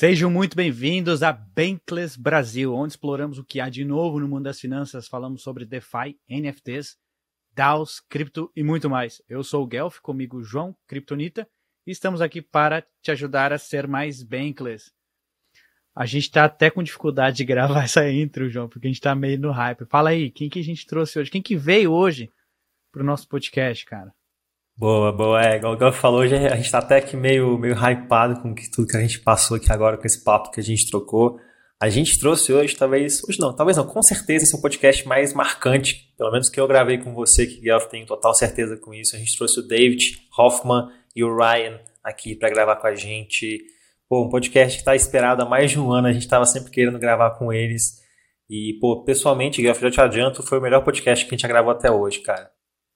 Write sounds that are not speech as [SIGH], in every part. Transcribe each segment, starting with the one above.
Sejam muito bem-vindos a Bankless Brasil, onde exploramos o que há de novo no mundo das finanças, falamos sobre DeFi, NFTs, DAOs, cripto e muito mais. Eu sou o Guelph, comigo João Kryptonita, e estamos aqui para te ajudar a ser mais Bankless. A gente está até com dificuldade de gravar [LAUGHS] essa intro, João, porque a gente está meio no hype. Fala aí, quem que a gente trouxe hoje? Quem que veio hoje pro nosso podcast, cara? Boa, boa. É, igual o Gal falou, hoje a gente tá até aqui meio, meio hypado com tudo que a gente passou aqui agora, com esse papo que a gente trocou. A gente trouxe hoje, talvez, hoje não, talvez não, com certeza esse é o podcast mais marcante, pelo menos que eu gravei com você, que Guelph tem total certeza com isso. A gente trouxe o David Hoffman e o Ryan aqui para gravar com a gente. Pô, um podcast que está esperado há mais de um ano, a gente estava sempre querendo gravar com eles. E, pô, pessoalmente, Guelph, já te adianto, foi o melhor podcast que a gente já gravou até hoje, cara.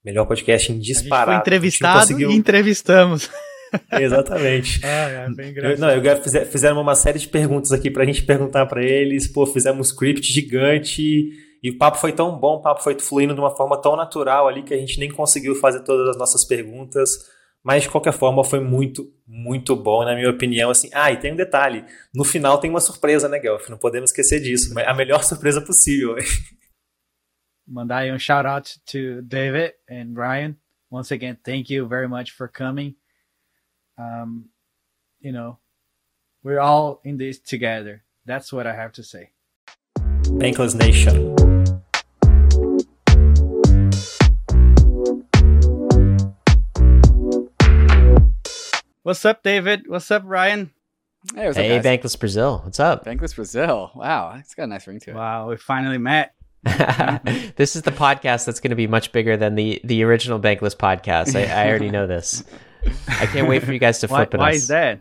Melhor podcast em disparado. A gente foi entrevistado conseguiu... e entrevistamos. [LAUGHS] Exatamente. Ah, é, bem engraçado. Não, eu fizer, fizeram uma série de perguntas aqui pra gente perguntar para eles. Pô, fizemos um script gigante e o papo foi tão bom, o papo foi fluindo de uma forma tão natural ali que a gente nem conseguiu fazer todas as nossas perguntas. Mas de qualquer forma foi muito, muito bom, na minha opinião. Assim, ah, e tem um detalhe: no final tem uma surpresa, né, Guelph? Não podemos esquecer disso. A melhor surpresa possível. [LAUGHS] mandar aí um shout out to David and Ryan. Once again, thank you very much for coming. Um, you know, we're all in this together. That's what I have to say. Bankless Nation. What's up, David? What's up, Ryan? Hey, what's hey up, Bankless Brazil. What's up? Bankless Brazil. Wow, it's got a nice ring to it. Wow, we finally met. [LAUGHS] this is the podcast that's going to be much bigger than the the original Bankless podcast. I, I already know this. I can't wait for you guys to flip why, it. Why is that?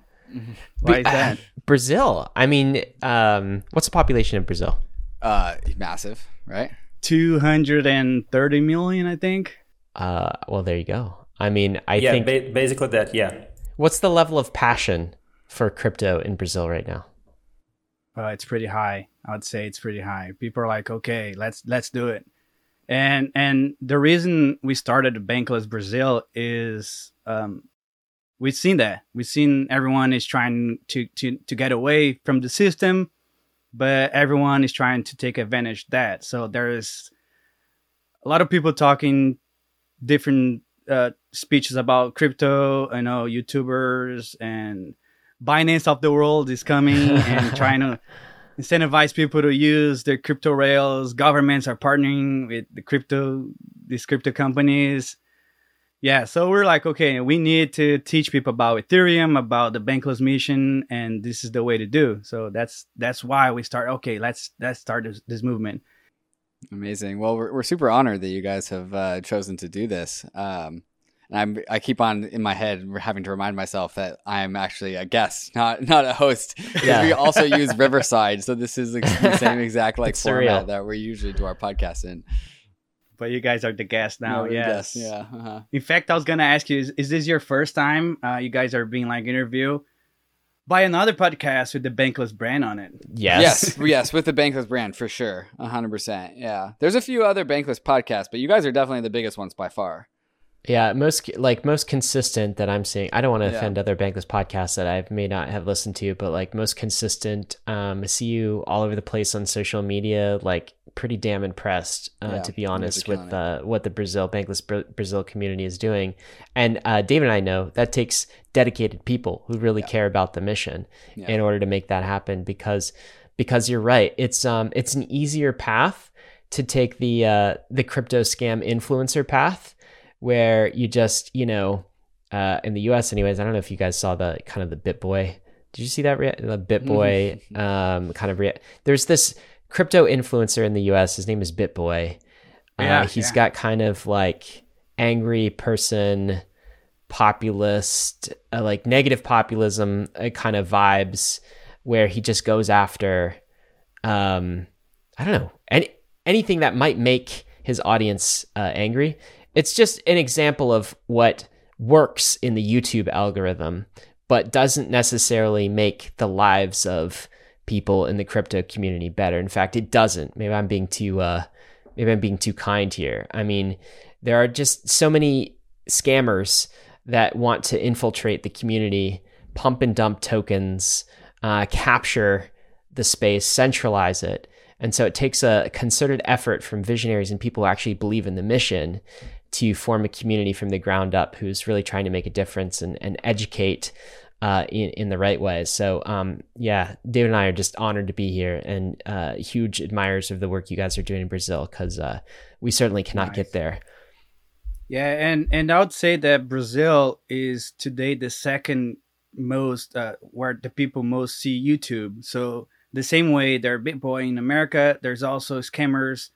Why is [SIGHS] that? Brazil. I mean, um, what's the population in Brazil? Uh, massive, right? Two hundred and thirty million, I think. Uh, well, there you go. I mean, I yeah, think ba- basically that. Yeah. What's the level of passion for crypto in Brazil right now? Uh, it's pretty high. I would say it's pretty high. People are like, okay, let's let's do it. And and the reason we started Bankless Brazil is um, we've seen that we've seen everyone is trying to to to get away from the system, but everyone is trying to take advantage of that. So there's a lot of people talking different uh, speeches about crypto. I know YouTubers and Binance of the world is coming and [LAUGHS] trying to incentivize people to use their crypto rails. Governments are partnering with the crypto, these crypto companies. Yeah, so we're like, okay, we need to teach people about Ethereum, about the bankless mission, and this is the way to do. So that's that's why we start. Okay, let's let's start this, this movement. Amazing. Well, we're we're super honored that you guys have uh, chosen to do this. Um, and I'm I keep on in my head having to remind myself that I'm actually a guest, not not a host. Yeah. We also use Riverside, so this is the same [LAUGHS] exact like format surreal. that we usually do our podcast in. But you guys are the guests now, no, yes. Yeah. Uh-huh. In fact, I was gonna ask you: Is, is this your first time uh, you guys are being like interviewed by another podcast with the Bankless brand on it? Yes, yes, yes, with the Bankless brand for sure, hundred percent. Yeah, there's a few other Bankless podcasts, but you guys are definitely the biggest ones by far. Yeah, most like most consistent that I'm seeing. I don't want to yeah. offend other bankless podcasts that I may not have listened to, but like most consistent. Um, I see you all over the place on social media. Like pretty damn impressed, uh, yeah, to be honest, with uh, what the Brazil bankless Brazil community is doing. And uh, David and I know that takes dedicated people who really yeah. care about the mission in order to make that happen. Because because you're right, it's um it's an easier path to take the uh, the crypto scam influencer path where you just, you know, uh, in the US, anyways, I don't know if you guys saw the kind of the BitBoy. Did you see that? Rea- the BitBoy mm-hmm. um, kind of. Rea- There's this crypto influencer in the US. His name is BitBoy. Uh, yeah, he's yeah. got kind of like angry person, populist, uh, like negative populism uh, kind of vibes, where he just goes after, um, I don't know, any anything that might make his audience uh, angry it's just an example of what works in the YouTube algorithm, but doesn't necessarily make the lives of people in the crypto community better. In fact, it doesn't. Maybe I'm being too uh, maybe I'm being too kind here. I mean, there are just so many scammers that want to infiltrate the community, pump and dump tokens, uh, capture the space, centralize it. And so it takes a concerted effort from visionaries and people who actually believe in the mission to form a community from the ground up who's really trying to make a difference and, and educate uh, in, in the right ways. So, um, yeah, David and I are just honored to be here and uh, huge admirers of the work you guys are doing in Brazil because uh, we certainly cannot nice. get there. Yeah, and and I would say that Brazil is today the second most uh, where the people most see YouTube. So the same way there are BitBoy in America, there's also scammers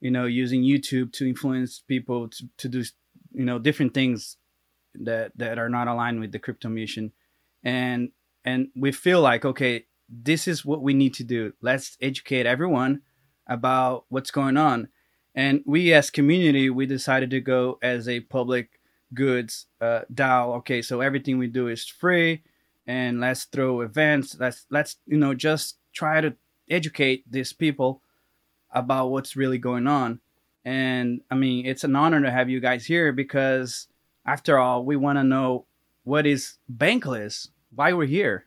you know, using YouTube to influence people to, to do, you know, different things that that are not aligned with the crypto mission. And and we feel like, okay, this is what we need to do. Let's educate everyone about what's going on. And we as community, we decided to go as a public goods uh, DAO. Okay, so everything we do is free, and let's throw events. Let's let's you know just try to educate these people about what's really going on. And I mean, it's an honor to have you guys here because, after all, we want to know what is Bankless, why we're here.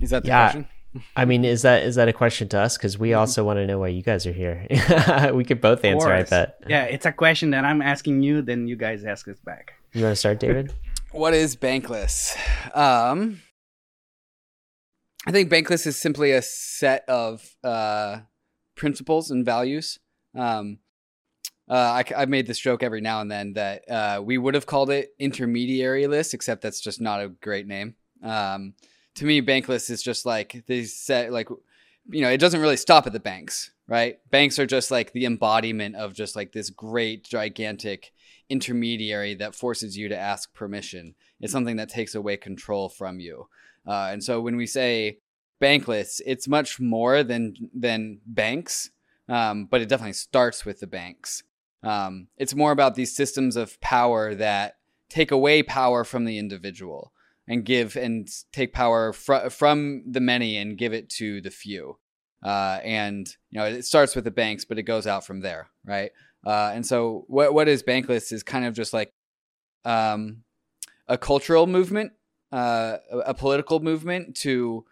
Is that the yeah. question? [LAUGHS] I mean, is that is that a question to us? Because we mm-hmm. also want to know why you guys are here. [LAUGHS] we could both answer, I bet. Yeah, it's a question that I'm asking you, then you guys ask us back. You want to start, David? what is Bankless? Um, I think Bankless is simply a set of uh, principles and values. Um, uh, I, have made this joke every now and then that uh, we would have called it intermediary list, except that's just not a great name. Um, to me, Bankless is just like they set like you know it doesn't really stop at the banks, right? Banks are just like the embodiment of just like this great gigantic intermediary that forces you to ask permission. It's something that takes away control from you. Uh, and so when we say bankless, it's much more than than banks, um, but it definitely starts with the banks. Um, it's more about these systems of power that take away power from the individual and give and take power fr- from the many and give it to the few. Uh, and you know it starts with the banks, but it goes out from there, right? Uh, and so what what is bankless is kind of just like um, a cultural movement uh, a political movement to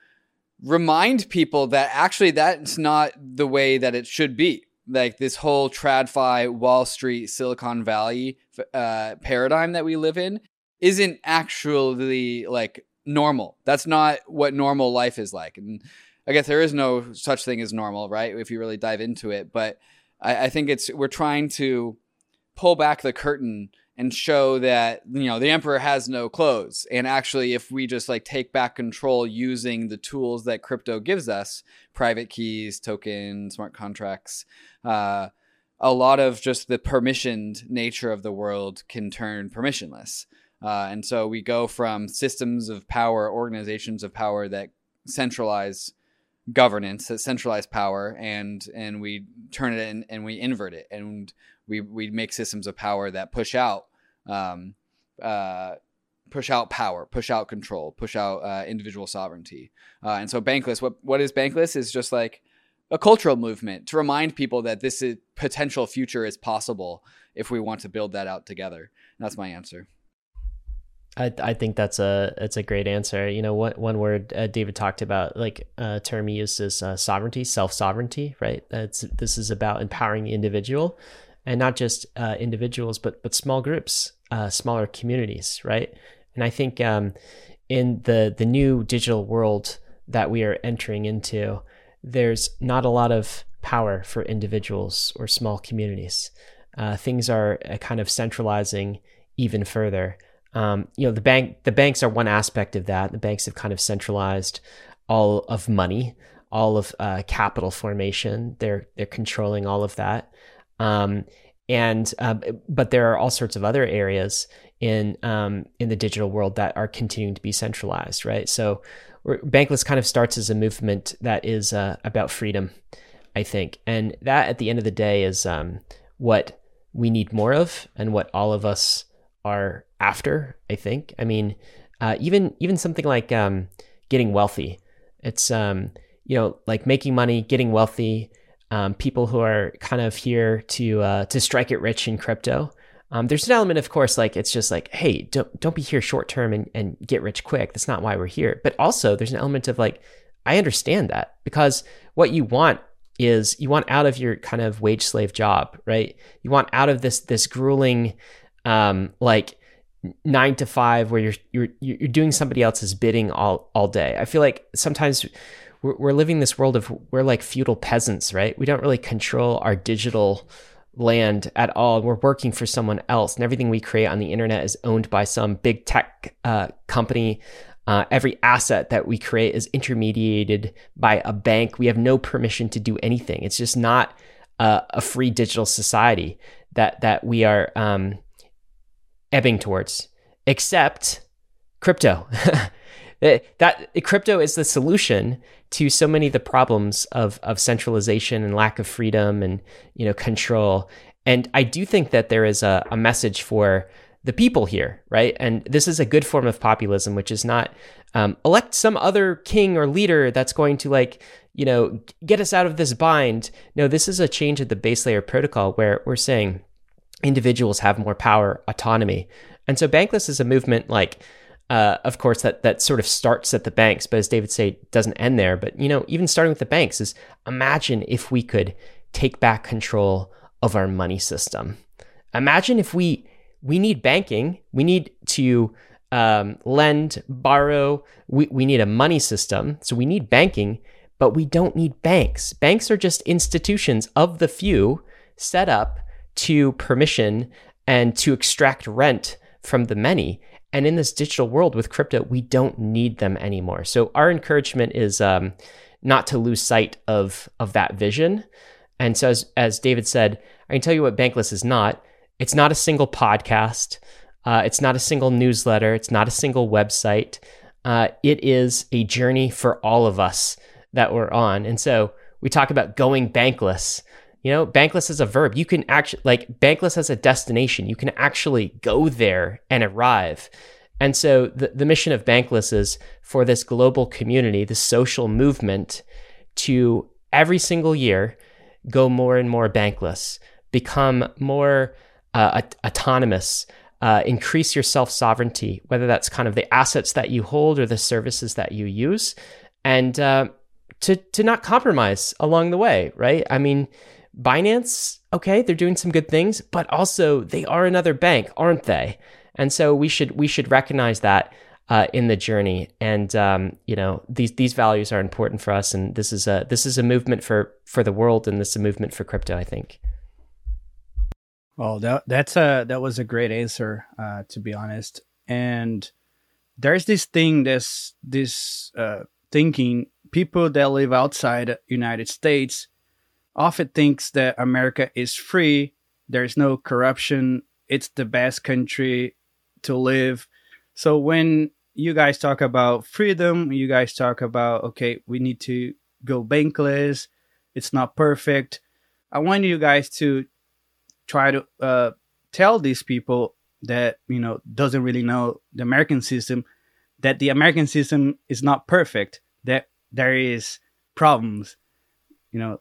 remind people that actually that's not the way that it should be. Like this whole TradFi, Wall Street, Silicon Valley uh, paradigm that we live in isn't actually like normal. That's not what normal life is like. And I guess there is no such thing as normal, right? If you really dive into it. But I, I think it's we're trying to pull back the curtain and show that you know the emperor has no clothes. And actually if we just like take back control using the tools that crypto gives us private keys tokens smart contracts uh, a lot of just the permissioned nature of the world can turn permissionless. Uh, and so we go from systems of power organizations of power that centralize governance that centralize power and and we turn it in and we invert it. And we we make systems of power that push out um, uh, push out power, push out control, push out uh, individual sovereignty. Uh, and so Bankless, what what is Bankless is just like a cultural movement to remind people that this is, potential future is possible if we want to build that out together. And that's my answer. I, I think that's a it's a great answer. You know, one one word uh, David talked about, like a uh, term he used is uh, sovereignty, self sovereignty. Right. That's this is about empowering the individual, and not just uh, individuals, but but small groups, uh, smaller communities, right? And I think um, in the the new digital world that we are entering into, there's not a lot of power for individuals or small communities. Uh, things are uh, kind of centralizing even further. Um, you know, the bank the banks are one aspect of that. The banks have kind of centralized all of money, all of uh, capital formation. They're they're controlling all of that. Um, and uh, but there are all sorts of other areas in um, in the digital world that are continuing to be centralized, right? So Bankless kind of starts as a movement that is uh, about freedom, I think, and that at the end of the day is um, what we need more of, and what all of us are after. I think. I mean, uh, even even something like um, getting wealthy. It's um, you know like making money, getting wealthy um, people who are kind of here to uh, to strike it rich in crypto. Um, there's an element, of course, like it's just like, hey, don't don't be here short term and, and get rich quick. That's not why we're here. But also, there's an element of like, I understand that because what you want is you want out of your kind of wage slave job, right? You want out of this this grueling, um, like nine to five where you're you're you're doing somebody else's bidding all all day. I feel like sometimes we're, we're living this world of we're like feudal peasants, right? We don't really control our digital land at all. We're working for someone else, and everything we create on the internet is owned by some big tech uh, company. Uh, every asset that we create is intermediated by a bank. We have no permission to do anything. It's just not uh, a free digital society that that we are um, ebbing towards, except crypto. [LAUGHS] that crypto is the solution to so many of the problems of of centralization and lack of freedom and you know control. And I do think that there is a, a message for the people here, right? And this is a good form of populism, which is not um, elect some other king or leader that's going to like you know get us out of this bind. No, this is a change of the base layer protocol where we're saying individuals have more power, autonomy. And so Bankless is a movement like uh, of course, that that sort of starts at the banks, but as David said, doesn't end there. But you know, even starting with the banks is imagine if we could take back control of our money system. Imagine if we we need banking, we need to um, lend, borrow, we, we need a money system, so we need banking, but we don't need banks. Banks are just institutions of the few set up to permission and to extract rent from the many. And in this digital world with crypto, we don't need them anymore. So our encouragement is um, not to lose sight of of that vision. And so, as, as David said, I can tell you what Bankless is not. It's not a single podcast. Uh, it's not a single newsletter. It's not a single website. Uh, it is a journey for all of us that we're on. And so we talk about going bankless. You know, bankless is a verb. You can actually, like, bankless as a destination. You can actually go there and arrive. And so the, the mission of Bankless is for this global community, this social movement, to every single year go more and more bankless, become more uh, autonomous, uh, increase your self sovereignty, whether that's kind of the assets that you hold or the services that you use, and uh, to to not compromise along the way, right? I mean, Binance, okay, they're doing some good things, but also they are another bank, aren't they? And so we should we should recognize that uh, in the journey. And um, you know these these values are important for us, and this is a this is a movement for for the world, and this is a movement for crypto. I think. Well, that that's a that was a great answer, uh, to be honest. And there's this thing, this this uh, thinking people that live outside United States often thinks that America is free. There's no corruption. It's the best country to live. So when you guys talk about freedom, you guys talk about okay, we need to go bankless. It's not perfect. I want you guys to try to uh, tell these people that you know doesn't really know the American system that the American system is not perfect. That there is problems. You know,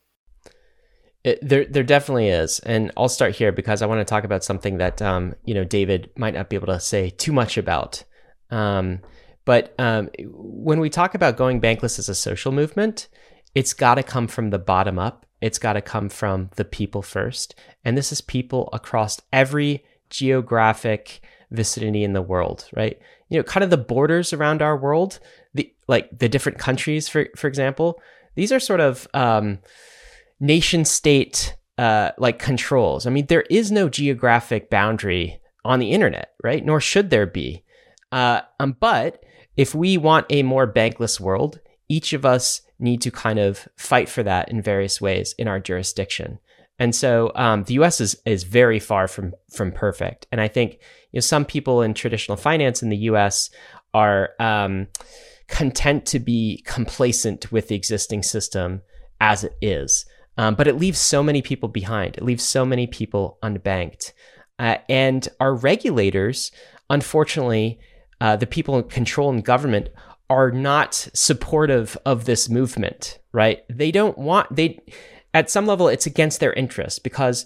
it, there, there definitely is, and I'll start here because I want to talk about something that um, you know David might not be able to say too much about. Um, but um, when we talk about going bankless as a social movement, it's got to come from the bottom up. It's got to come from the people first, and this is people across every geographic vicinity in the world, right? You know, kind of the borders around our world, the like the different countries, for for example. These are sort of um, nation state uh, like controls. I mean, there is no geographic boundary on the internet, right? Nor should there be. Uh, um, but if we want a more bankless world, each of us need to kind of fight for that in various ways in our jurisdiction. And so um, the U.S. is is very far from from perfect. And I think you know some people in traditional finance in the U.S. are um, content to be complacent with the existing system as it is. Um, but it leaves so many people behind. It leaves so many people unbanked. Uh, and our regulators, unfortunately, uh, the people in control in government are not supportive of this movement, right? They don't want, they, at some level, it's against their interest because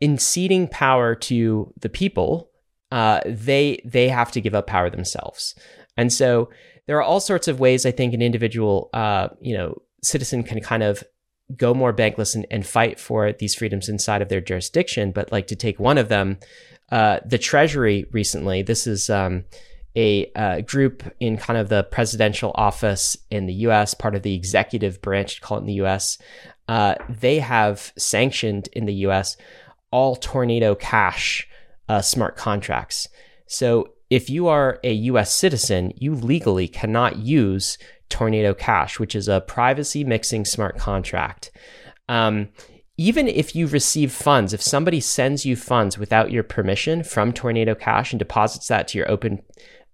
in ceding power to the people, uh, they they have to give up power themselves. And so there are all sorts of ways I think an individual, uh, you know, citizen can kind of go more bankless and, and, fight for these freedoms inside of their jurisdiction. But like to take one of them, uh, the Treasury recently, this is um, a uh, group in kind of the presidential office in the US, part of the executive branch, call it in the US. Uh, they have sanctioned in the US all Tornado Cash uh, smart contracts. So if you are a US citizen, you legally cannot use Tornado Cash, which is a privacy mixing smart contract. Um, even if you receive funds, if somebody sends you funds without your permission from Tornado Cash and deposits that to your open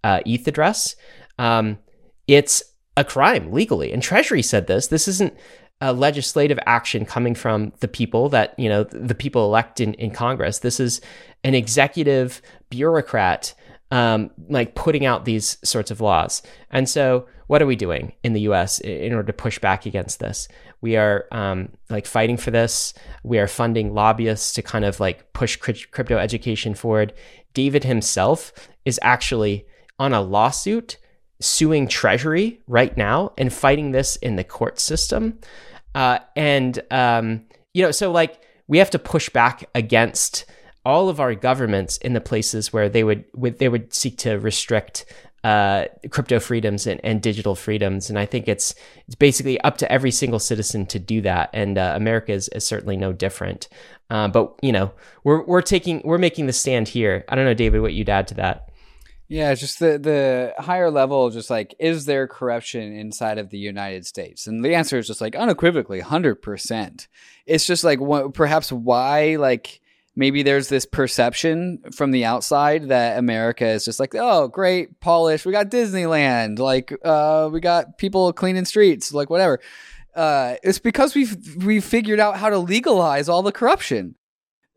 uh, ETH address, um, it's a crime legally. And Treasury said this. This isn't a legislative action coming from the people that you know the people elect in, in Congress. This is an executive bureaucrat um, like putting out these sorts of laws. And so, what are we doing in the U.S. in order to push back against this? We are um, like fighting for this. We are funding lobbyists to kind of like push crypto education forward. David himself is actually on a lawsuit suing Treasury right now and fighting this in the court system. Uh, and um, you know, so like we have to push back against all of our governments in the places where they would, would they would seek to restrict uh, crypto freedoms and, and, digital freedoms. And I think it's it's basically up to every single citizen to do that. And uh, America is, is, certainly no different. Uh, but you know, we're we're taking we're making the stand here. I don't know, David, what you'd add to that. Yeah, just the the higher level, just like is there corruption inside of the United States? And the answer is just like unequivocally, hundred percent. It's just like what, perhaps why like maybe there's this perception from the outside that America is just like, oh, great, polish. We got Disneyland, like uh, we got people cleaning streets, like whatever. Uh, it's because we've we've figured out how to legalize all the corruption.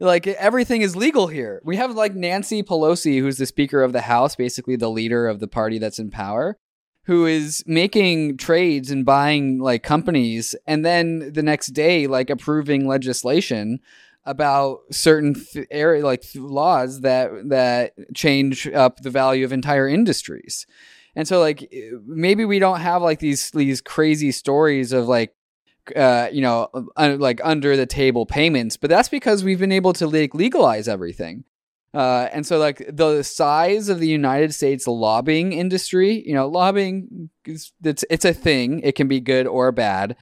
Like everything is legal here. We have like Nancy Pelosi, who's the Speaker of the House, basically the leader of the party that's in power, who is making trades and buying like companies, and then the next day, like approving legislation about certain th- area like laws that that change up the value of entire industries. And so like maybe we don't have like these these crazy stories of like uh, you know, like under the table payments, but that's because we've been able to like legalize everything. Uh, and so like the size of the United States lobbying industry, you know, lobbying is, it's it's a thing. It can be good or bad,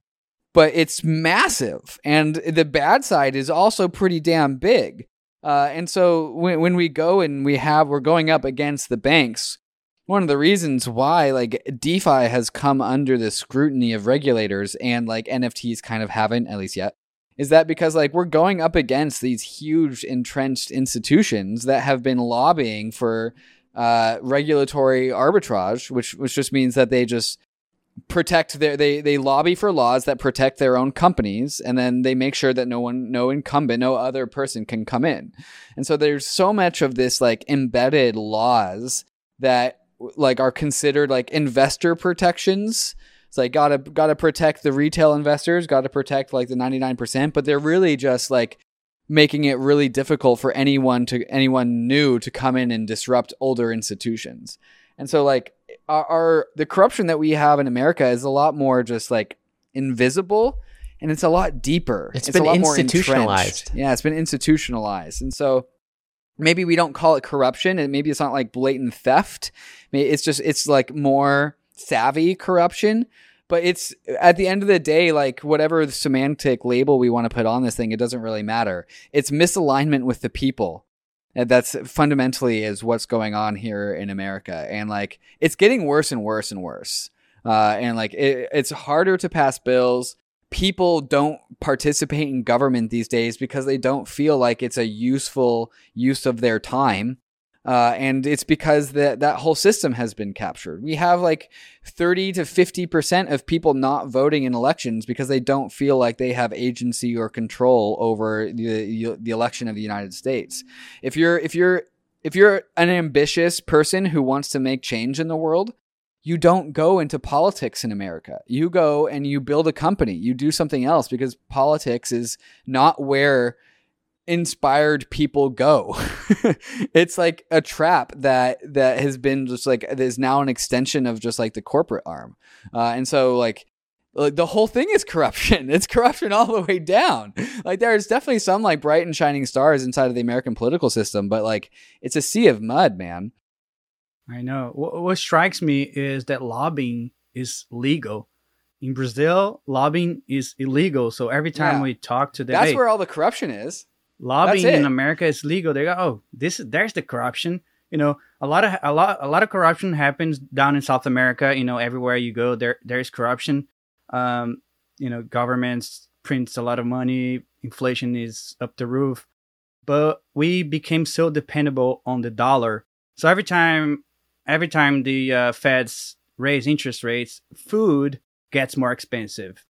but it's massive. And the bad side is also pretty damn big. Uh, and so when when we go and we have we're going up against the banks, one of the reasons why like DeFi has come under the scrutiny of regulators and like NFTs kind of haven't at least yet is that because like we're going up against these huge entrenched institutions that have been lobbying for uh, regulatory arbitrage, which which just means that they just protect their they they lobby for laws that protect their own companies and then they make sure that no one no incumbent no other person can come in and so there's so much of this like embedded laws that like are considered like investor protections. It's like gotta gotta protect the retail investors, gotta protect like the ninety nine percent, but they're really just like making it really difficult for anyone to anyone new to come in and disrupt older institutions. And so like our, our the corruption that we have in America is a lot more just like invisible and it's a lot deeper. it's, it's been institutionalized. Yeah, it's been institutionalized. And so maybe we don't call it corruption and maybe it's not like blatant theft it's just it's like more savvy corruption but it's at the end of the day like whatever semantic label we want to put on this thing it doesn't really matter it's misalignment with the people and that's fundamentally is what's going on here in america. And like it's getting worse and worse and worse. Uh, and like it, it's harder to pass bills. People don't participate in government these days because they don't feel like it's a useful use of their time. Uh, and it's because that that whole system has been captured. We have like 30 to 50 percent of people not voting in elections because they don't feel like they have agency or control over the the election of the United States. If you're if you're if you're an ambitious person who wants to make change in the world, you don't go into politics in America. You go and you build a company. You do something else because politics is not where inspired people go. [LAUGHS] it's like a trap that that has been just like is now an extension of just like the corporate arm. Uh, and so like the whole thing is corruption. [LAUGHS] It's corruption all the way down. Like there's definitely some like bright and shining stars inside of the American political system, but like it's a sea of mud, man. I know. What, what strikes me is that lobbying is legal. In Brazil, lobbying is illegal. So every time yeah. we talk to them, that's hey, where all the corruption is. Lobbying in America is legal. They go, oh, this is there's the corruption. You know, a lot of a lot a lot of corruption happens down in South America. You know, everywhere you go, there there is corruption. Um, you know, governments prints a lot of money. Inflation is up the roof. But we became so dependable on the dollar. So every time every time the uh, Feds raise interest rates, food gets more expensive.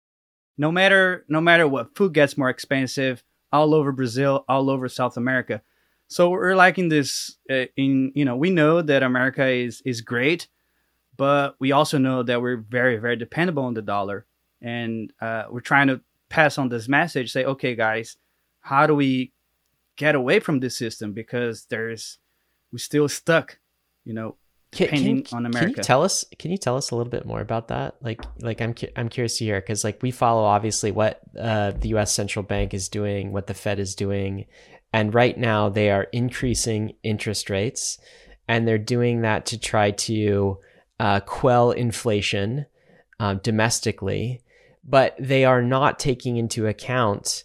No matter no matter what, food gets more expensive all over Brazil, all over South America. So we're like in this, uh, in you know, we know that America is is great, but we also know that we're very very dependable on the dollar, and uh, we're trying to pass on this message. Say, okay, guys, how do we get away from this system because there's we're still stuck, you know, depending can, on America. Can you tell us? Can you tell us a little bit more about that? Like, like I'm I'm curious to hear because like we follow obviously what uh, the U.S. central bank is doing, what the Fed is doing, and right now they are increasing interest rates, and they're doing that to try to uh, quell inflation uh, domestically, but they are not taking into account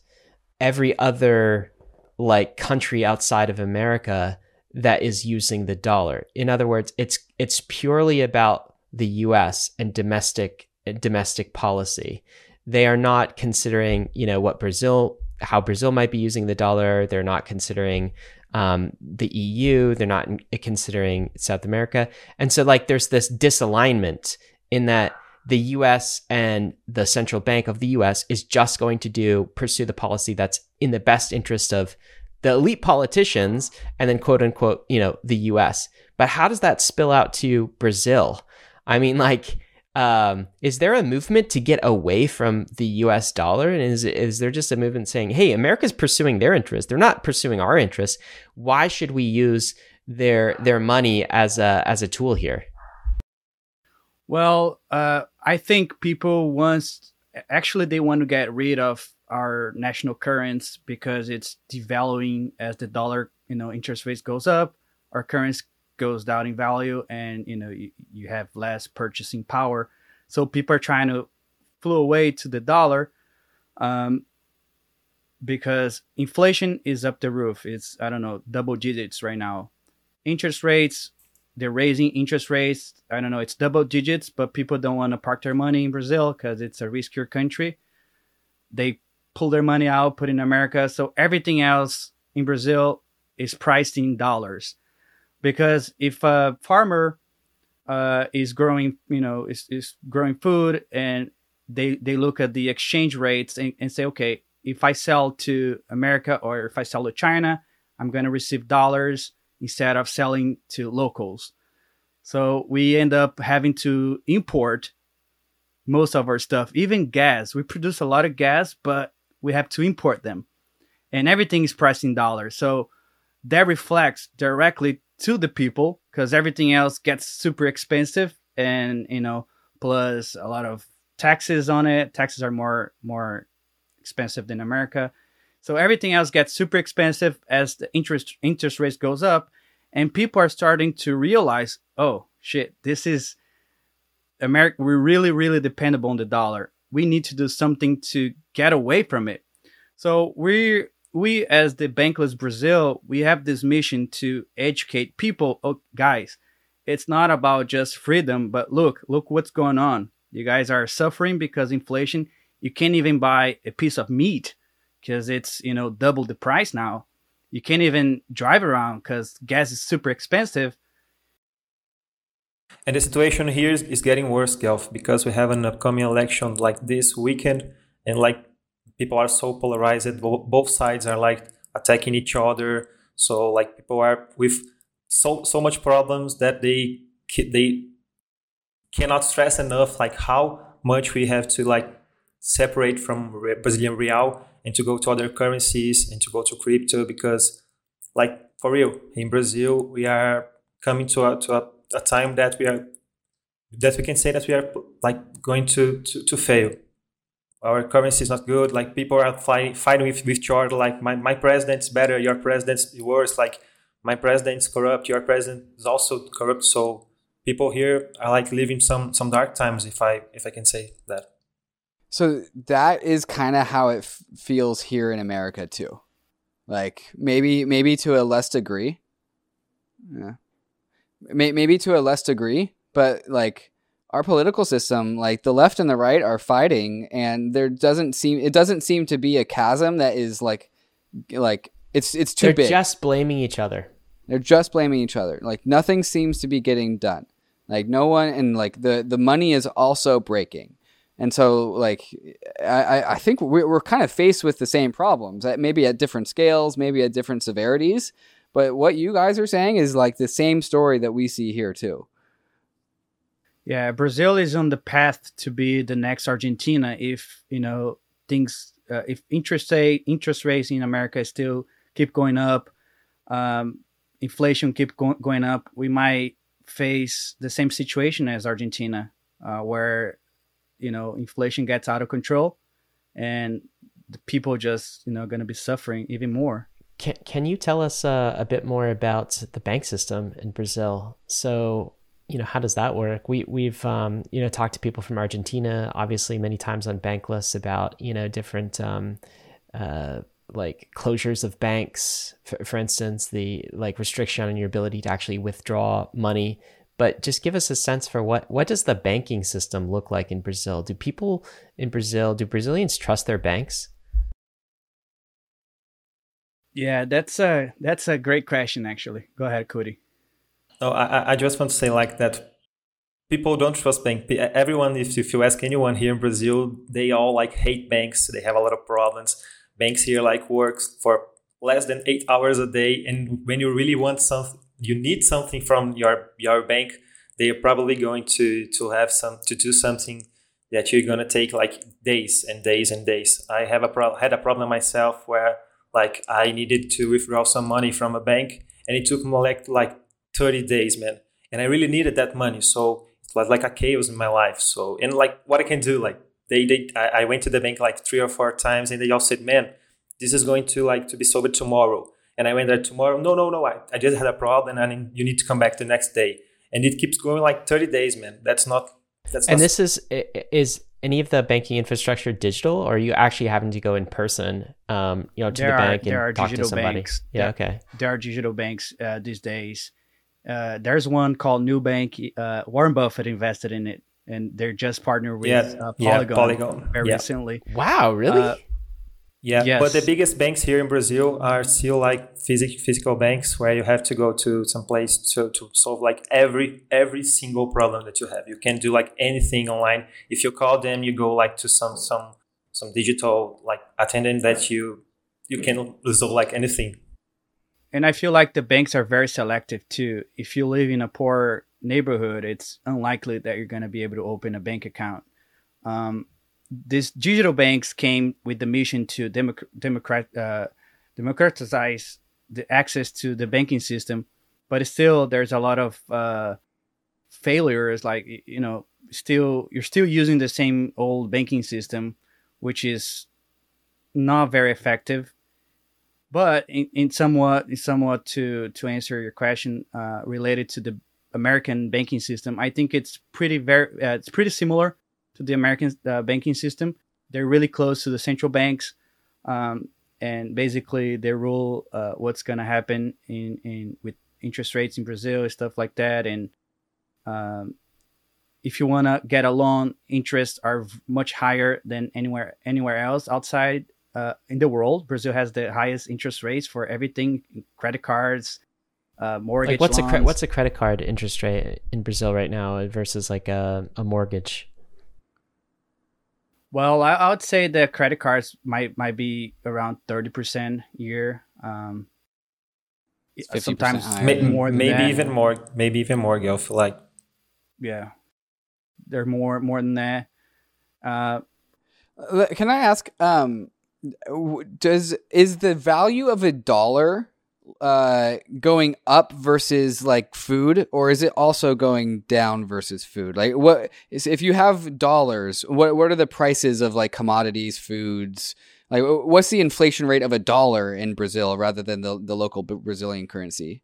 every other like country outside of America that is using the dollar. In other words, it's it's purely about the US and domestic domestic policy. They are not considering, you know, what Brazil how Brazil might be using the dollar. They're not considering um, the EU. They're not considering South America. And so like there's this disalignment in that the US and the central bank of the US is just going to do pursue the policy that's in the best interest of the elite politicians and then quote unquote, you know, the US. But how does that spill out to Brazil? I mean, like, um, is there a movement to get away from the US dollar? And is, is there just a movement saying, hey, America's pursuing their interests? They're not pursuing our interests. Why should we use their their money as a as a tool here? Well, uh, I think people once actually they want to get rid of our national currency because it's devaluing as the dollar, you know, interest rates goes up, our currency goes down in value, and you know you, you have less purchasing power. So people are trying to flew away to the dollar, um, because inflation is up the roof. It's I don't know double digits right now. Interest rates, they're raising interest rates. I don't know, it's double digits, but people don't want to park their money in Brazil because it's a riskier country. They pull their money out, put in America. So everything else in Brazil is priced in dollars. Because if a farmer uh, is growing, you know, is, is growing food and they, they look at the exchange rates and, and say, okay, if I sell to America or if I sell to China, I'm going to receive dollars instead of selling to locals. So we end up having to import most of our stuff, even gas. We produce a lot of gas, but we have to import them. And everything is priced in dollars. So that reflects directly to the people because everything else gets super expensive and you know plus a lot of taxes on it taxes are more more expensive than america so everything else gets super expensive as the interest interest rates goes up and people are starting to realize oh shit this is america we're really really dependable on the dollar we need to do something to get away from it. So we we as the Bankless Brazil, we have this mission to educate people. Oh, guys, it's not about just freedom, but look, look what's going on. You guys are suffering because inflation. You can't even buy a piece of meat because it's you know double the price now. You can't even drive around because gas is super expensive. And the situation here is, getting worse, Gelf, because we have an upcoming election like this weekend, and like people are so polarized. Both sides are like attacking each other. So like people are with so so much problems that they they cannot stress enough like how much we have to like separate from Brazilian real and to go to other currencies and to go to crypto because like for real in brazil we are coming to a, to a, a time that we are that we can say that we are like going to to, to fail. Our currency is not good like people are fighting, fighting with, with each other like my, my president's better your president's worse like my president's corrupt your president is also corrupt. So people here are like living some some dark times if i if i can say that. So that is kind of how it f- feels here in america too. Like maybe maybe to a less degree. Yeah maybe to a less degree but like our political system like the left and the right are fighting and there doesn't seem it doesn't seem to be a chasm that is like like it's it's too big. They're big. just blaming each other. They're just blaming each other. Like nothing seems to be getting done. Like no one and like the the money is also breaking. And so like i i think we're, we're kind of faced with the same problems that maybe at different scales maybe at different severities but what you guys are saying is like the same story that we see here too yeah, Brazil is on the path to be the next Argentina if you know things. Uh, if interest rate interest rates in America still keep going up, um, inflation keep go- going up, we might face the same situation as Argentina, uh, where you know inflation gets out of control, and the people just you know going to be suffering even more. Can Can you tell us uh, a bit more about the bank system in Brazil? So you know how does that work? We we've um, you know talked to people from argentina obviously many times on bankless about you know different um, uh, like closures of banks. For, for instance the like restriction on your ability to actually withdraw money. But just give us a sense for what what does the banking system look like in brazil? Do people in brazil do brazilians trust their banks yeah that's a that's a great question actually go ahead cody oh, no, I, I just want to say like that people don't trust bank. Everyone, if, if you ask anyone here in Brazil, they all like hate banks. They have a lot of problems. Banks here like works for less than eight hours a day. And when you really want something, you need something from your, your bank, they are probably going to, to have some, to do something that you're going to take like days and days and days. I have a pro- had a problem myself where like I needed to withdraw some money from a bank and it took me like, like 30 days, man. And I really needed that money. So it was like a chaos in my life. So, and like what I can do, like they, they, I, I went to the bank like three or four times and they all said, man, this is going to like to be solved tomorrow. And I went there tomorrow. No, no, no. I, I just had a problem and you need to come back the next day. And it keeps going like 30 days, man. That's not, that's and not this is, is any of the banking infrastructure digital or are you actually having to go in person um, you know to there the bank are, and talk to somebody banks. yeah there, okay there are digital banks uh, these days uh, there's one called Nubank. Uh, Warren Buffett invested in it, and they're just partnered with yeah, uh, Polygon, yeah, Polygon very yeah. recently. Wow, really? Yeah, yes. but the biggest banks here in Brazil are still like physical physical banks where you have to go to some place to, to solve like every every single problem that you have. You can't do like anything online. If you call them, you go like to some some some digital like attendant that you you can resolve like anything and I feel like the banks are very selective too. If you live in a poor neighborhood, it's unlikely that you're going to be able to open a bank account. Um, these digital banks came with the mission to democ- democrat, uh, democratize the access to the banking system, but still there's a lot of uh, failures. Like you know, still you're still using the same old banking system, which is not very effective but in, in somewhat somewhat to to answer your question uh, related to the American banking system, I think it's pretty very uh, it's pretty similar to the American uh, banking system. They're really close to the central banks, um, and basically they rule uh, what's going to happen in in with interest rates in Brazil and stuff like that. And um, if you want to get a loan, interests are much higher than anywhere anywhere else outside uh, in the world. Brazil has the highest interest rates for everything: credit cards, uh, mortgage. Like what's loans. a cre- what's a credit card interest rate in Brazil right now versus like a, a mortgage? Well, I, I, would say the credit cards might might be around thirty percent a year. Um, sometimes maybe, more maybe that. even more. Maybe even more. Go for like yeah, they're more more than that. Uh, Can I ask? Um, does is the value of a dollar uh going up versus like food or is it also going down versus food? Like what is if you have dollars what what are the prices of like commodities foods? Like what's the inflation rate of a dollar in brazil rather than the, the local brazilian currency?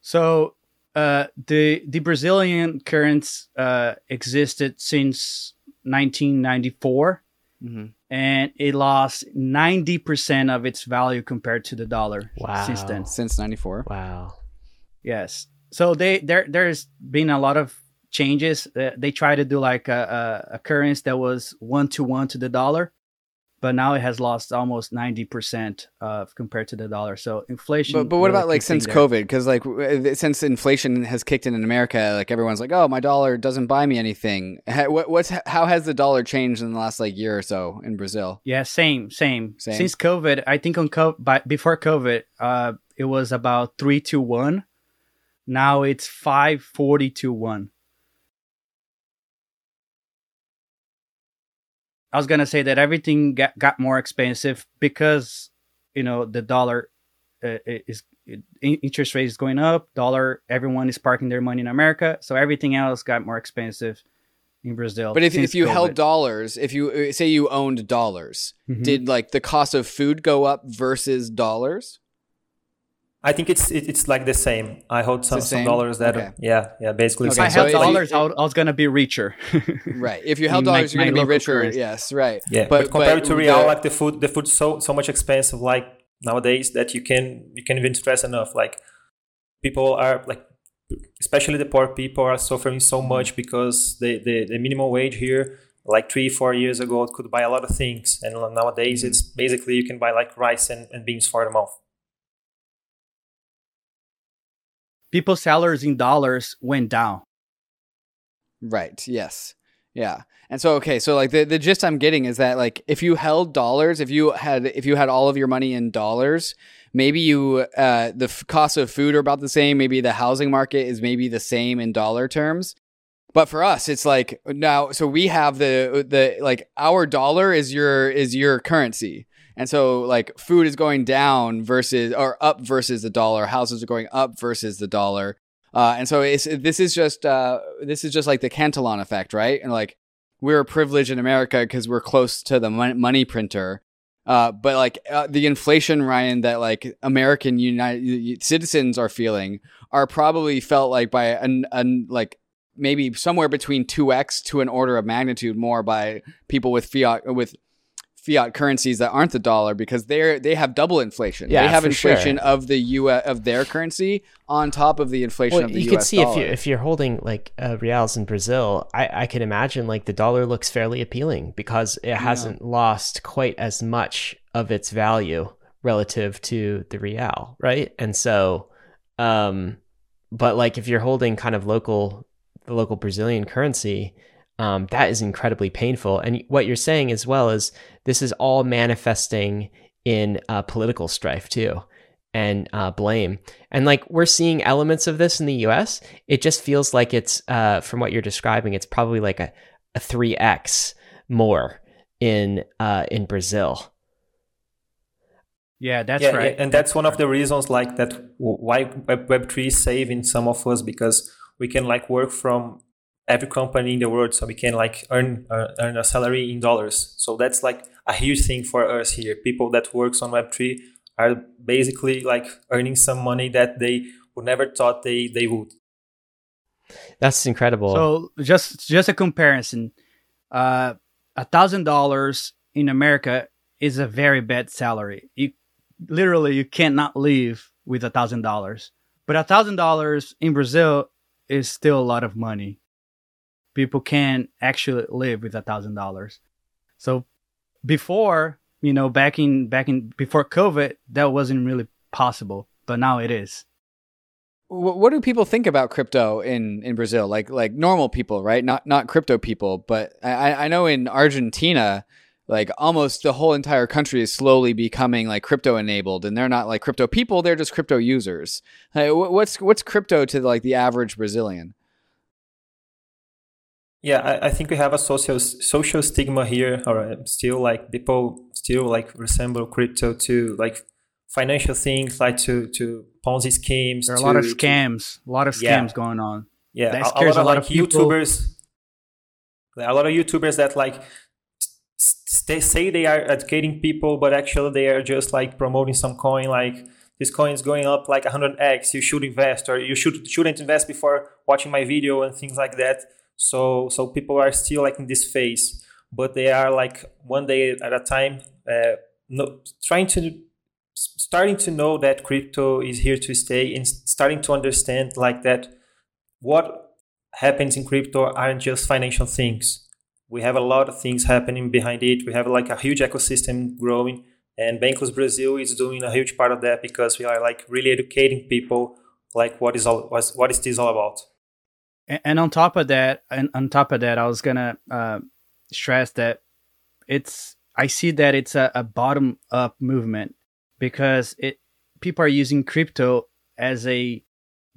So uh the the brazilian currency uh existed since 1994 mm-hmm. and it lost 90% of its value compared to the dollar wow. since then. Since 94 wow. Yes. So they there there's been a lot of changes. Uh, they try to do like a, a, a currency that was one to one to the dollar but now it has lost almost 90% of compared to the dollar. So inflation but, but what really about like since there. covid? Because like since inflation has kicked in in america like everyone's like oh my dollar doesn't buy me anything. What, what's how has the dollar changed in the last like year or so in brazil? Yeah same same, same. since covid i think on co- by, before covid uh it was about 3 to 1 now it's 540 to 1 I was gonna say that everything got, got more expensive because you know the dollar uh, is interest rate is going up. Dollar, everyone is parking their money in America, so everything else got more expensive in Brazil. But if, if you COVID. held dollars, if you uh, say you owned dollars, mm-hmm. did like the cost of food go up versus dollars? I think it's it's like the same. I hold some, some dollars that okay. yeah yeah basically. Okay. If I held so dollars, I, I was gonna be richer. [LAUGHS] right. If you held dollars, you're gonna be richer. Currency. Yes. Right. Yeah. But, but compared but to real, the, like the food, the food so so much expensive. Like nowadays, that you can you can't even stress enough. Like people are like, especially the poor people are suffering so mm-hmm. much because the the, the minimum wage here like three four years ago could buy a lot of things and nowadays mm-hmm. it's basically you can buy like rice and, and beans for a month people's salaries in dollars went down. Right. Yes. Yeah. And so okay, so like the, the gist I'm getting is that like if you held dollars, if you had if you had all of your money in dollars, maybe you uh the f- cost of food are about the same, maybe the housing market is maybe the same in dollar terms. But for us, it's like now so we have the the like our dollar is your is your currency. And so like food is going down versus or up versus the dollar. Houses are going up versus the dollar. Uh, and so it's, this is just uh, this is just like the Cantillon effect, right? And like we're privileged in America because we're close to the money printer. Uh, but like uh, the inflation, Ryan, that like American United citizens are feeling are probably felt like by an, an like maybe somewhere between two x to an order of magnitude more by people with fiat with fiat currencies that aren't the dollar because they're they have double inflation. Yeah, they have inflation sure. of the U of their currency on top of the inflation well, of the you US could see dollar. if you if you're holding like uh, reals in Brazil, I I can imagine like the dollar looks fairly appealing because it hasn't yeah. lost quite as much of its value relative to the real, right? And so um but like if you're holding kind of local the local Brazilian currency, um, that is incredibly painful. And what you're saying as well is this is all manifesting in uh, political strife too and uh, blame. And like we're seeing elements of this in the US. It just feels like it's, uh, from what you're describing, it's probably like a, a 3x more in uh, in Brazil. Yeah, that's yeah, right. And that's one of the reasons like that why Web3 is saving some of us because we can like work from every company in the world so we can like earn uh, earn a salary in dollars. So that's like a huge thing for us here. People that works on web3 are basically like earning some money that they would never thought they they would. That's incredible. So just just a comparison uh a thousand dollars in america is a very bad salary. You literally you cannot live with a thousand dollars. But a thousand dollars in brazil is still a lot of money people can actually live with a thousand dollars. So before, you know, back in back in before COVID, that wasn't really possible, but now it is. What do people think about crypto in, in Brazil? Like like normal people, right? Not not crypto people, but I, I know in Argentina, like almost the whole entire country is slowly becoming like crypto enabled, and they're not like crypto people; they're just crypto users. Like, what's what's crypto to like the average Brazilian? Yeah, I, I, think we have a social social stigma here, or um, still like people still like resemble crypto to like financial things, like to to Ponzi schemes. There are to, a lot of scams, to, a lot of scams yeah. going on. Yeah, that scares a, lot, a lot of, YouTubers. A lot of YouTubers that like they say they are educating people, but actually they are just like promoting some coin like this coin is going up like 100x you should invest or you should shouldn't invest before watching my video and things like that so so people are still like in this phase but they are like one day at a time uh, no, trying to starting to know that crypto is here to stay and starting to understand like that what happens in crypto aren't just financial things we have a lot of things happening behind it we have like a huge ecosystem growing and Bankless Brazil is doing a huge part of that because we are like really educating people like what is all what is this all about. And on top of that, and on top of that, I was gonna uh, stress that it's I see that it's a, a bottom up movement because it people are using crypto as a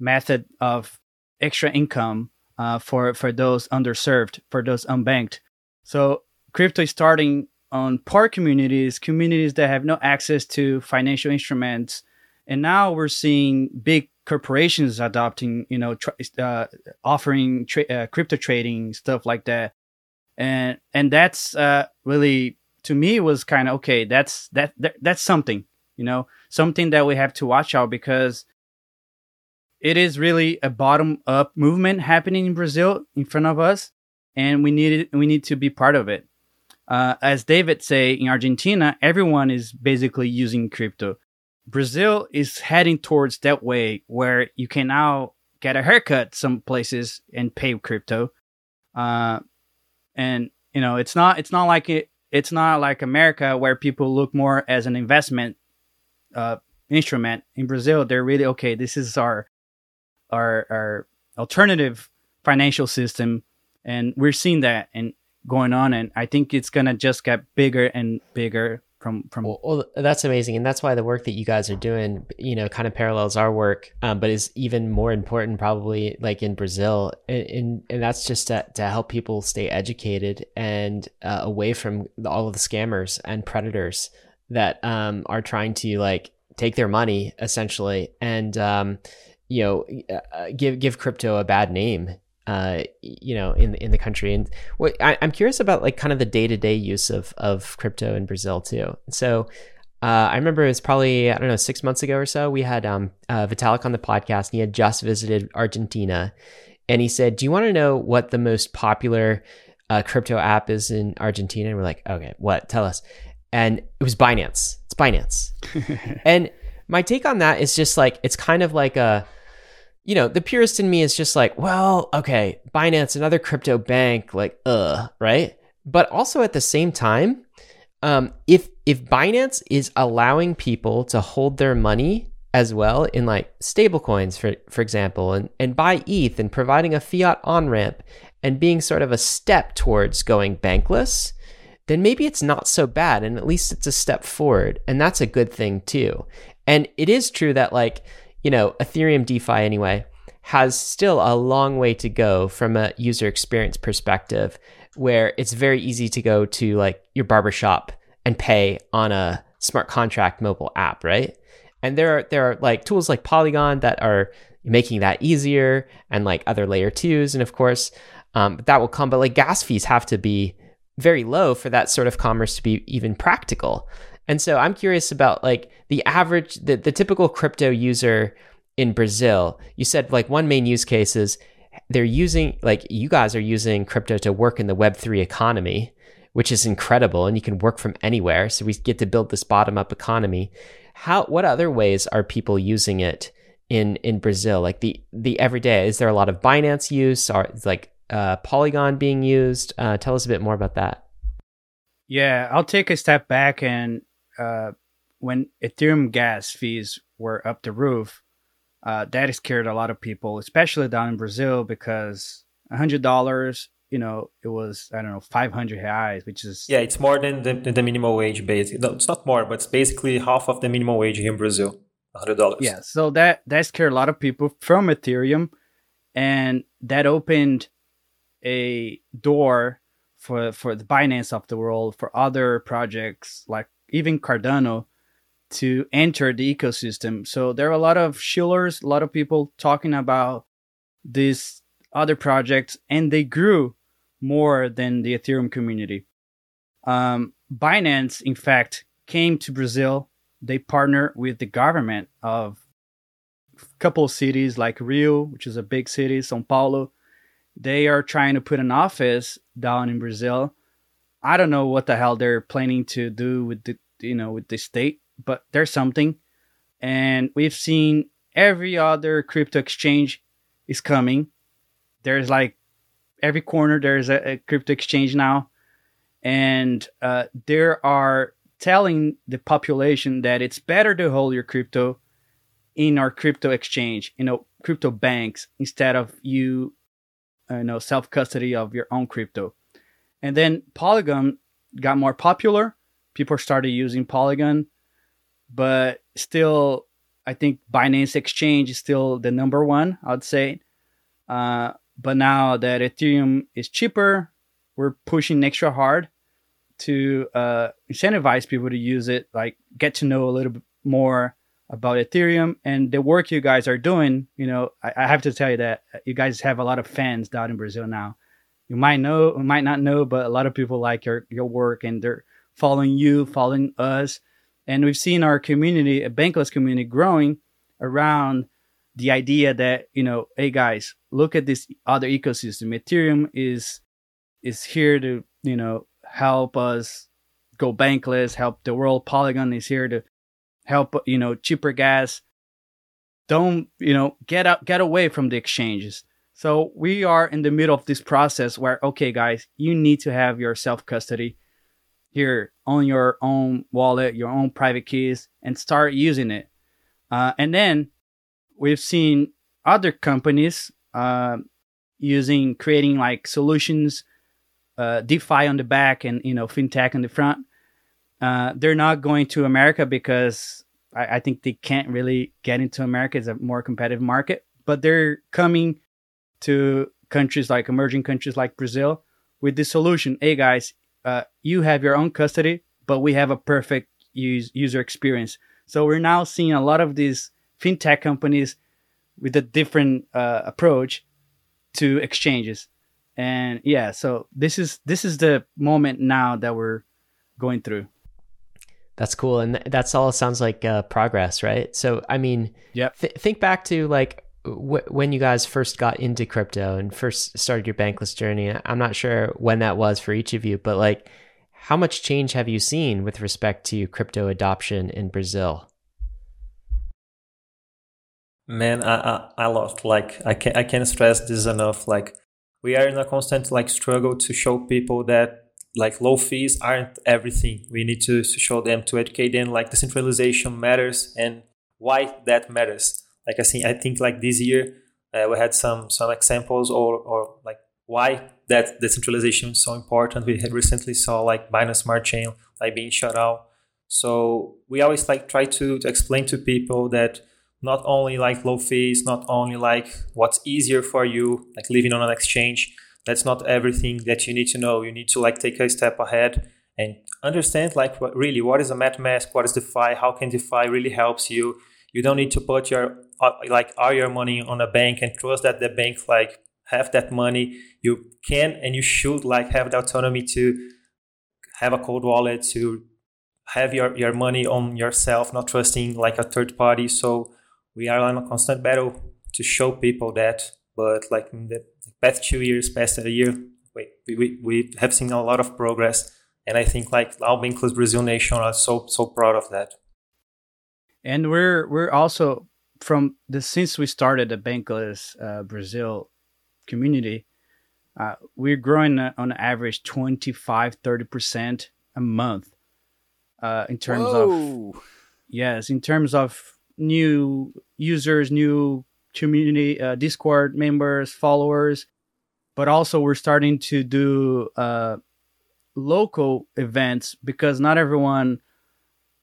method of extra income uh, for for those underserved, for those unbanked. So crypto is starting on poor communities, communities that have no access to financial instruments, and now we're seeing big corporations adopting, you know, uh, offering tra- uh, crypto trading stuff like that, and and that's uh, really to me was kind of okay. That's that, that that's something, you know, something that we have to watch out because it is really a bottom up movement happening in Brazil in front of us, and we need it, we need to be part of it uh, as David say in Argentina, everyone is basically using crypto. Brazil is heading towards that way where you can now get a haircut some places and pay crypto. Uh, and you know, it's not it's not like it it's not like America where people look more as an investment uh, instrument. In Brazil, they're really okay. This is our our our alternative financial system, and we're seeing that. And going on and i think it's gonna just get bigger and bigger from from well, well, that's amazing and that's why the work that you guys are doing you know kind of parallels our work um, but is even more important probably like in brazil and and, and that's just to, to help people stay educated and uh, away from all of the scammers and predators that um, are trying to like take their money essentially and um, you know uh, give give crypto a bad name uh, you know, in in the country. And what I, am curious about, like, kind of the day to day use of of crypto in Brazil too. So. Uh, I remember it was probably I don't know six months ago or so. We had um, uh, Vitalik on the podcast, and he had just visited Argentina, and he said, "Do you want to know what the most popular uh, crypto app is in Argentina?" And we're like, "Okay, what? Tell us." And it was Binance. It's Binance. [LAUGHS] and my take on that is just like it's kind of like a you know, the purist in me is just like, well, okay, Binance, another crypto bank, like, uh, right? But also at the same time, um, if if Binance is allowing people to hold their money as well in like stablecoins, for for example, and and buy ETH and providing a fiat on ramp and being sort of a step towards going bankless, then maybe it's not so bad, and at least it's a step forward, and that's a good thing too. And it is true that like you know, Ethereum DeFi anyway, has still a long way to go from a user experience perspective where it's very easy to go to like your barbershop and pay on a smart contract mobile app, right? And there are there are like tools like Polygon that are making that easier and like other layer twos and of course um, that will come but like gas fees have to be very low for that sort of commerce to be even practical and so I'm curious about like the average, the, the typical crypto user in Brazil. You said like one main use case is they're using, like you guys are using crypto to work in the Web3 economy, which is incredible. And you can work from anywhere. So we get to build this bottom up economy. How, what other ways are people using it in, in Brazil? Like the, the everyday, is there a lot of Binance use or like uh, Polygon being used? Uh, tell us a bit more about that. Yeah, I'll take a step back and uh, when Ethereum gas fees were up the roof, uh, that scared a lot of people, especially down in Brazil, because hundred dollars, you know, it was I don't know five hundred reais, which is yeah, it's more than the, the minimum wage. Basically, no, it's not more, but it's basically half of the minimum wage here in Brazil, hundred dollars. Yeah, so that that scared a lot of people from Ethereum, and that opened a door for for the Binance of the world, for other projects like even Cardano to enter the ecosystem. So there are a lot of shillers, a lot of people talking about these other projects, and they grew more than the Ethereum community. Um, Binance, in fact, came to Brazil. They partner with the government of a couple of cities like Rio, which is a big city, São Paulo. They are trying to put an office down in Brazil. I don't know what the hell they're planning to do with the you know with the state, but there's something. And we've seen every other crypto exchange is coming. There's like every corner there's a, a crypto exchange now, and uh, there are telling the population that it's better to hold your crypto in our crypto exchange, you know, crypto banks instead of you, uh, you know, self custody of your own crypto. And then Polygon got more popular. People started using Polygon, but still, I think Binance Exchange is still the number one. I'd say. Uh, but now that Ethereum is cheaper, we're pushing extra hard to uh, incentivize people to use it, like get to know a little bit more about Ethereum and the work you guys are doing. You know, I, I, have to tell you that you guys have a lot of fans down in Brazil now. You might know, might not know, but a lot of people like your your work and they're following you, following us, and we've seen our community, a bankless community, growing around the idea that you know, hey guys, look at this other ecosystem. Ethereum is is here to you know help us go bankless, help the world. Polygon is here to help, you know, cheaper gas. Don't, you know, get up, get away from the exchanges. So we are in the middle of this process where, okay, guys, you need to have your self custody here on your own wallet, your own private keys, and start using it. Uh, and then we've seen other companies uh, using creating like solutions uh, DeFi on the back and you know fintech on the front. Uh, they're not going to America because I, I, think they can't really get into America. It's a more competitive market, but they're coming to countries like emerging countries like Brazil with this solution. Hey guys, uh, you have your own custody, but we have a perfect use, user experience. So we're now seeing a lot of these fintech companies with a different uh, approach to exchanges. And yeah so this is this is the moment now that we're going through. That's cool. And that's all sounds like uh, progress right? So i mean yeah th- think back to like when you guys first got into crypto and first started your bankless journey i'm not sure when that was for each of you but like how much change have you seen with respect to crypto adoption in brazil man i i, I love like i can i can't stress this enough like we are in a constant like struggle to show people that like low fees aren't everything. We need to, to show them to educate them like decentralization matters and why that matters. Like I think I think like this year uh, we had some some examples or or like why that decentralization is so important. We had recently saw like Binance Smart Chain like being shut out. So we always like try to, to explain to people that not only like low fees, not only like what's easier for you, like living on an exchange. That's not everything that you need to know. You need to like take a step ahead and understand like what really what is a MetaMask, what is DeFi, how can DeFi really helps you. You don't need to put your Uh, like all your money on a bank and trust that the bank like have that money. You can and you should like have the autonomy to have a cold wallet to have your, your money on yourself, not trusting like a third party. So we are on a constant battle to show people that. But like in the past two years, past a year, we, we, we have seen a lot of progress. And I think like our Bankless Brazil nation are so so proud of that. And we're we're also from the since we started the Bankless uh, Brazil community, uh, we're growing on average 25 30% a month uh, in terms Whoa. of yes in terms of new users, new community, uh, Discord members, followers, but also we're starting to do uh, local events because not everyone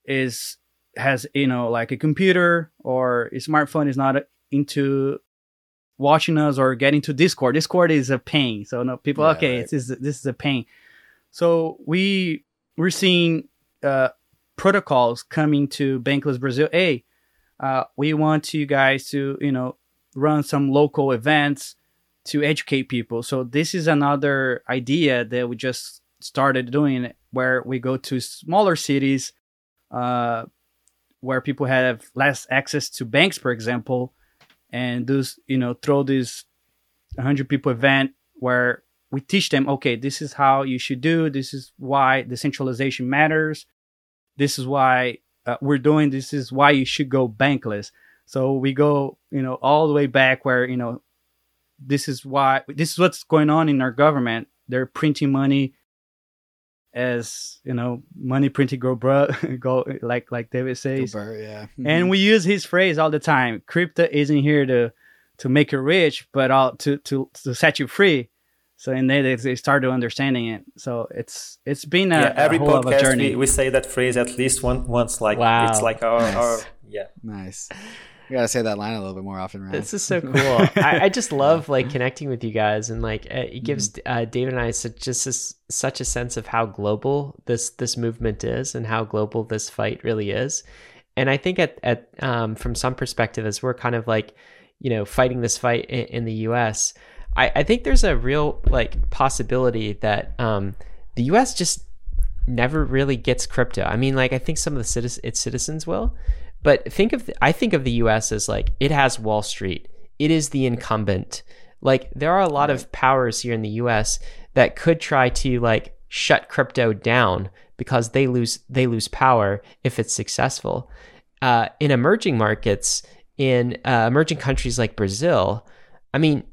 is has you know like a computer or a smartphone is not into watching us or getting to Discord. Discord is a pain. So no people, yeah, okay, right. this is this is a pain. So we we're seeing uh, protocols coming to Bankless Brazil. Hey, uh, we want you guys to you know run some local events to educate people. So this is another idea that we just started doing, where we go to smaller cities, uh, where people have less access to banks, for example, and those you know throw this 100 people event where we teach them okay this is how you should do this is why decentralization matters this is why uh, we're doing this is why you should go bankless. So we go you know all the way back where you know this is why this is what's going on in our government. They're printing money as you know money printing go bro [LAUGHS] go like like david says. Bur, yeah. And mm-hmm. we use his phrase all the time crypto isn't here to to make you rich but all to to to set you free. So and they they started understanding it. So it's it's been a, yeah, every a whole podcast journey. we, we, say that phrase at least one once like wow. it's like our, nice. our yeah. Nice you gotta say that line a little bit more often, right? This is so cool. I, I, just [LAUGHS] love like connecting with you guys, and like it gives mm-hmm. uh, David and I such, just this, such a sense of how global this this movement is, and how global this fight really is. And I think at at um, from some perspective, as we're kind of like you know fighting this fight in, in the U.S., I, I think there's a real like possibility that um, the U.S. just never really gets crypto. I mean, like I think some of the citizen, its citizens will, but think of the, I think of the US as like it has Wall Street. It is the incumbent. Like there are a lot of powers here in the US that could try to like shut crypto down because they lose they lose power if it's successful. Uh, in emerging markets, in uh, emerging countries like Brazil, I mean,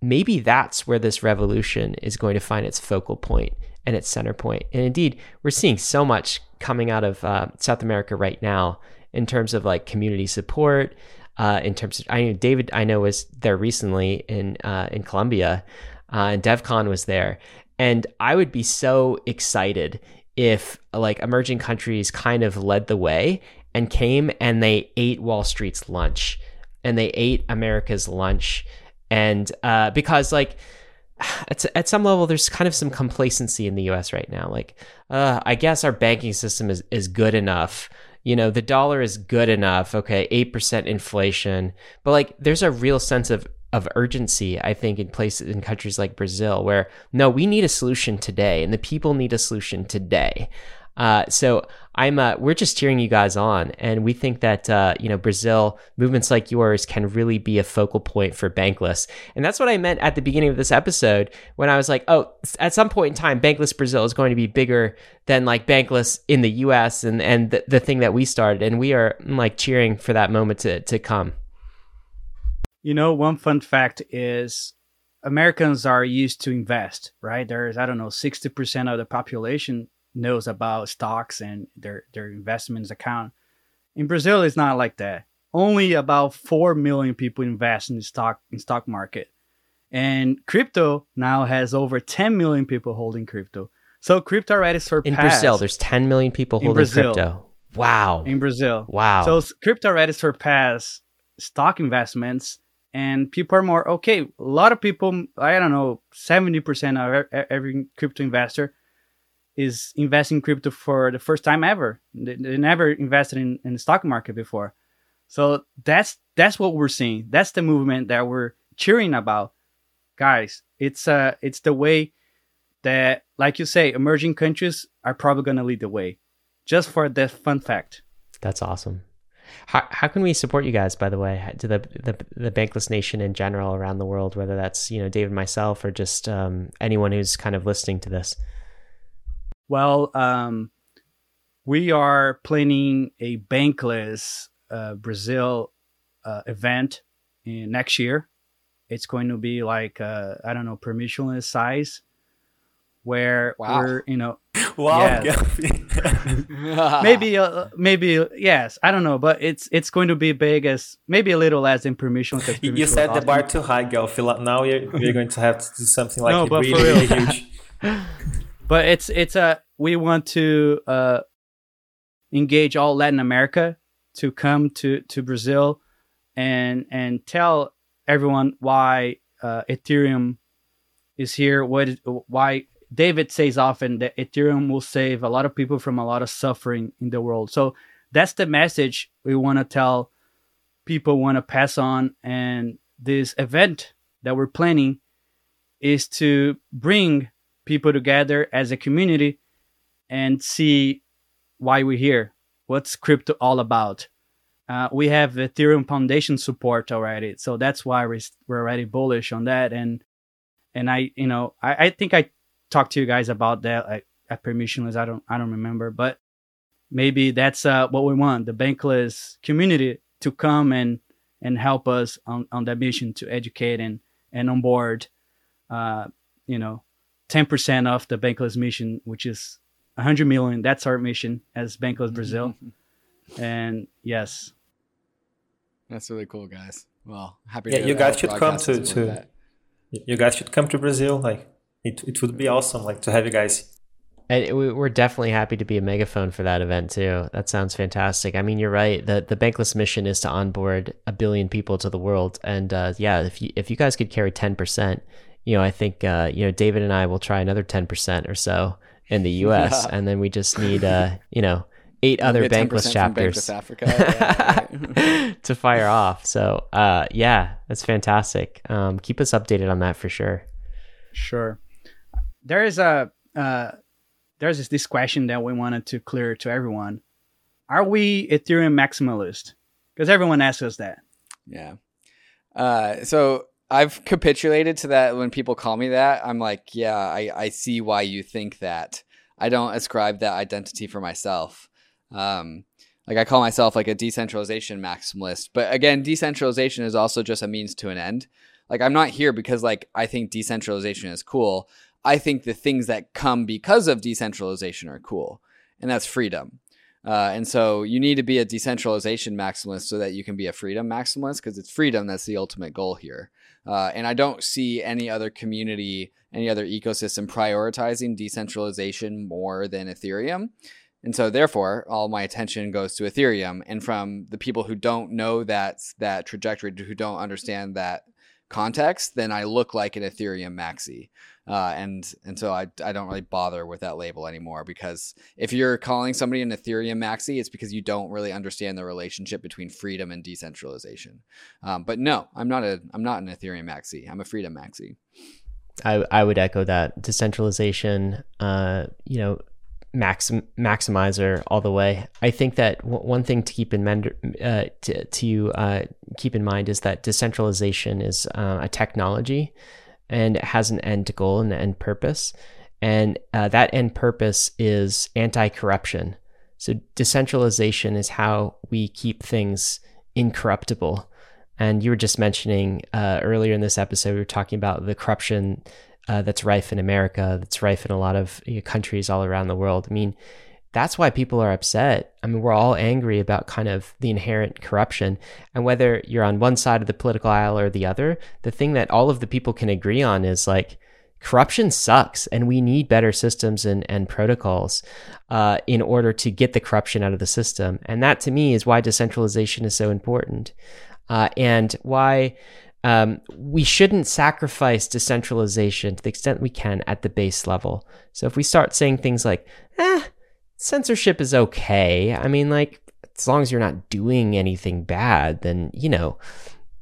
maybe that's where this revolution is going to find its focal point and its center point. And indeed, we're seeing so much coming out of uh, South America right now in terms of like community support. Uh, in terms of, I know David, I know was there recently in uh, in Colombia, uh, and DevCon was there, and I would be so excited if like emerging countries kind of led the way and came and they ate Wall Street's lunch and they ate America's lunch, and uh, because like [SIGHS] at, at some level there's kind of some complacency in the US right now. Like, uh, I guess our banking system is is good enough you know, the dollar is good enough. Okay, 8% inflation. But like there's a real sense of of urgency, I think, in places in countries like Brazil, where no, we need a solution today, and the people need a solution today. Uh, so I'm uh, we're just cheering you guys on, and we think that uh, you know Brazil movements like yours can really be a focal point for Bankless, and that's what I meant at the beginning of this episode when I was like, oh, at some point in time, Bankless Brazil is going to be bigger than like Bankless in the U.S. and and the, the thing that we started, and we are like cheering for that moment to to come. You know, one fun fact is Americans are used to invest, right? There's I don't know, sixty percent of the population knows about stocks and their their investments account. In Brazil, it's not like that. Only about four million people invest in the stock in stock market, and crypto now has over 10 million people holding crypto. So crypto already surpassed. In Brazil, there's 10 million people holding Brazil, crypto. Wow. In Brazil. Wow. So crypto already surpassed stock investments and people are more okay. A lot of people, I don't know, 70% of every crypto investor is investing in crypto for the first time ever. They, they never invested in, in the stock market before. So that's that's what we're seeing. That's the movement that we're cheering about. Guys, it's uh it's the way that like you say, emerging countries are probably gonna lead the way. Just for the fun fact. That's awesome. How, how can we support you guys, by the way, to the, the the Bankless Nation in general around the world, whether that's you know David, myself, or just um, anyone who's kind of listening to this? Well, um, we are planning a bankless uh, Brazil uh, event in next year. It's going to be like uh, I don't know permissionless size, where wow. we're you know [LAUGHS] wow [LAUGHS] maybe uh, maybe yes I don't know but it's it's going to be big as maybe a little less than permission. You set the bar too high, Gelfi. Now you're, you're going to have to do something like no, really, really huge. [LAUGHS] but it's it's a we want to uh, engage all Latin America to come to to Brazil and and tell everyone why uh, Ethereum is here. What why David says often that Ethereum will save a lot of people from a lot of suffering in the world. So that's the message we want to tell people want to pass on and this event that we're planning is to bring people together as a community and see why we're here what's crypto all about. Uh, we have ethereum foundation support already so that's why we're, we're already bullish on that. And and i you know i, I think i talked to you guys about that at permissionless. I don't i don't remember but maybe that's uh, what we want the bankless community to come and and help us on, on that mission to educate and and onboard uh, you know 10% off the bankless mission which is 100 million. That's our mission as bankless brazil. And yes. That's really cool guys. Well happy yeah you guys should come to to you guys should come to brazil like it, it would be awesome like to have you guys. And we're definitely happy to be a megaphone for that event too. That sounds fantastic. I mean, you're right. The the bankless mission is to onboard a billion people to the world, and uh, yeah, if you if you guys could carry ten percent, you know, I think uh, you know David and I will try another ten percent or so in the U.S. [LAUGHS] Yeah. and then we just need uh, you know eight other bankless chapters Bankless yeah, [LAUGHS] to fire off. So uh, yeah, that's fantastic. Um, keep us updated on that for sure. Sure. There is a uh, there's this question that we wanted to clear to everyone. Are we Ethereum maximalist? Because everyone asks us that. Yeah. Uh, so I've capitulated to that when people call me that. I'm like, yeah, I, I see why you think that. I don't ascribe that identity for myself. Um, like I call myself like a decentralization maximalist, but again, decentralization is also just a means to an end. Like I'm not here because like I think decentralization is cool. I think the things that come because of decentralization are cool, and that's freedom. Uh, and so you need to be a decentralization maximalist so that you can be a freedom maximalist because it's freedom that's the ultimate goal here. Uh, and I don't see any other community, any other ecosystem prioritizing decentralization more than Ethereum. And so therefore, all my attention goes to Ethereum. And from the people who don't know that that trajectory, who don't understand that context, then I look like an Ethereum maxi. Uh, and and so I, I don't really bother with that label anymore because if you're calling somebody an Ethereum maxi, it's because you don't really understand the relationship between freedom and decentralization. Um, but no, I'm not a I'm not an Ethereum maxi. I'm a freedom maxi. I I would echo that decentralization. Uh, you know, maxim, maximizer all the way. I think that w- one thing to keep in mind, uh, to, to uh, keep in mind is that decentralization is uh, a technology and it has an end goal and an end purpose. And uh, that end purpose is anti corruption. So, decentralization is how we keep things incorruptible. And you were just mentioning uh, earlier in this episode, we were talking about the corruption uh, that's rife in America, that's rife in a lot of you know, countries all around the world. I mean, that's why people are upset. I mean, we're all angry about kind of the inherent corruption. And whether you're on one side of the political aisle or the other, the thing that all of the people can agree on is like, corruption sucks and we need better systems and, and protocols uh, in order to get the corruption out of the system. And that to me is why decentralization is so important uh, and why um, we shouldn't sacrifice decentralization to the extent we can at the base level. So if we start saying things like, eh, censorship is okay. I mean, like, as long as you're not doing anything bad, then, you know,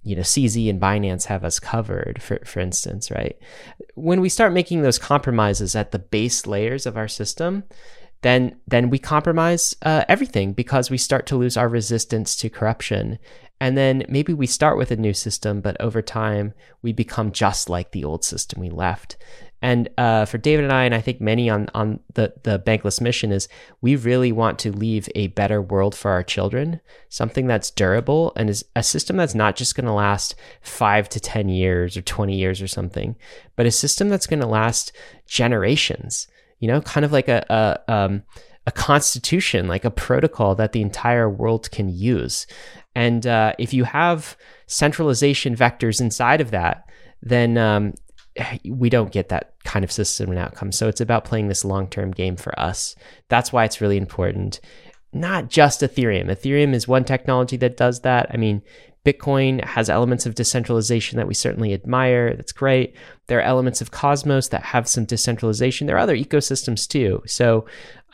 you know, CZ and Binance have us covered, for, for instance, right? When we start making those compromises at the base layers of our system, then then we compromise uh, everything because we start to lose our resistance to corruption and then maybe we start with a new system but over time we become just like the old system we left and uh, for David and I, and I think many on on the the bankless mission is we really want to leave a better world for our children, something that's durable and is a system that's not just going to last five to ten years or twenty years or something, but a system that's going to last generations. You know, kind of like a a, um, a constitution, like a protocol that the entire world can use. And uh, if you have centralization vectors inside of that, then um, we don't get that kind of system and outcome. So it's about playing this long term game for us. That's why it's really important. not just Ethereum. Ethereum is one technology that does that. I mean, Bitcoin has elements of decentralization that we certainly admire. That's great. There are elements of Cosmos that have some decentralization. There are other ecosystems too. So,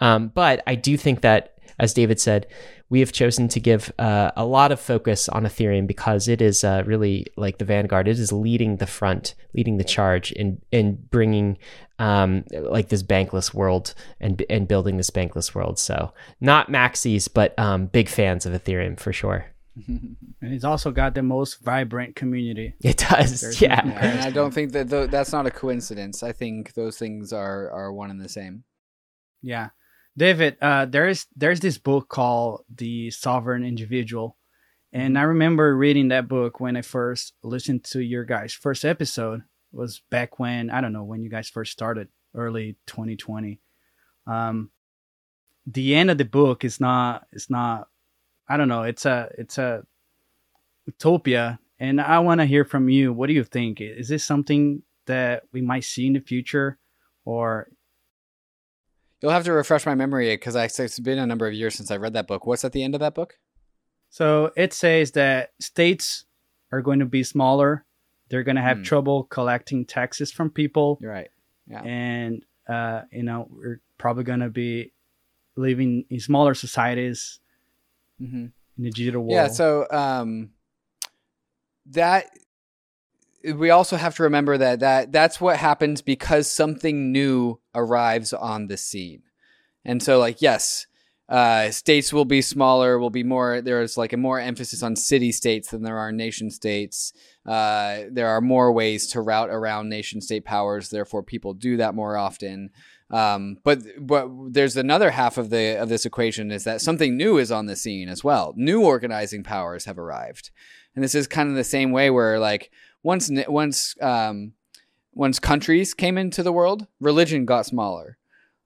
um, but I do think that, as David said, we have chosen to give uh, a lot of focus on Ethereum because it is uh, really like the vanguard. It is leading the front, leading the charge in in bringing um, like this bankless world and and building this bankless world. So not maxis, but um, big fans of Ethereum for sure. [LAUGHS] and it's also got the most vibrant community. It does, There's yeah. And I don't think that th- that's not a coincidence. I think those things are are one and the same. Yeah, David, uh, there's there's this book called The Sovereign Individual, and mm-hmm. I remember reading that book when I first listened to your guys' first episode. It was back when I don't know when you guys first started, early 2020. Um, the end of the book is not it's not I don't know it's a it's a utopia, and I want to hear from you. What do you think? Is this something that we might see in the future, or You'll have to refresh my memory because it's been a number of years since I read that book. What's at the end of that book? So it says that states are going to be smaller. They're going to have mm. trouble collecting taxes from people. You're right. Yeah. And, uh, you know, we're probably going to be living in smaller societies mm-hmm. in the digital world. Yeah. So um, that we also have to remember that that that's what happens because something new arrives on the scene. And so like yes, uh, states will be smaller, will be more there's like a more emphasis on city states than there are nation states. Uh, there are more ways to route around nation state powers, therefore people do that more often. Um, but but there's another half of the of this equation is that something new is on the scene as well. New organizing powers have arrived, and this is kind of the same way where like once once um, once countries came into the world, religion got smaller.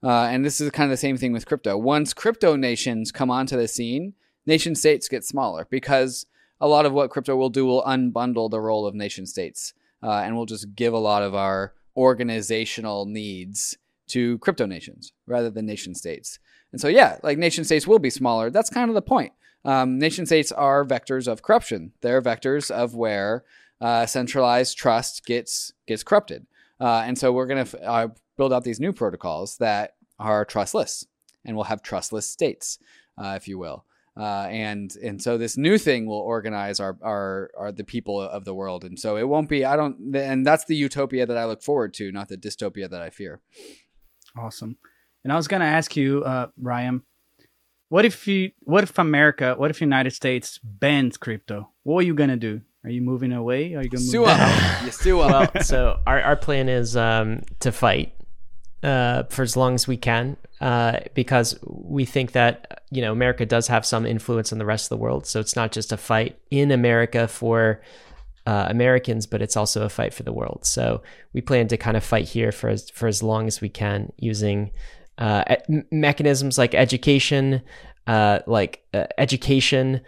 Uh, and this is kind of the same thing with crypto. Once crypto nations come onto the scene, nation states get smaller because a lot of what crypto will do will unbundle the role of nation states uh, and will just give a lot of our organizational needs to crypto nations rather than nation states. And so, yeah, like nation states will be smaller. That's kind of the point. Um, nation states are vectors of corruption. They're vectors of where uh, centralized trust gets gets corrupted. Uh, and so we're going to uh, build out these new protocols that are trustless, and we'll have trustless states, uh, if you will. Uh, and and so this new thing will organize our, our our the people of the world, and so it won't be. I don't, and that's the utopia that I look forward to, not the dystopia that I fear. Awesome. And I was going to ask you, uh, Ryan, what if you, what if America, what if United States bans crypto? What are you going to do? Are you moving away? Are you going to move out? [LAUGHS] you still well, so our, our plan is um, to fight uh, for as long as we can uh, because we think that you know America does have some influence on the rest of the world. So it's not just a fight in America for uh, Americans, but it's also a fight for the world. So we plan to kind of fight here for as for as long as we can using uh, mechanisms like education, uh, like uh, education,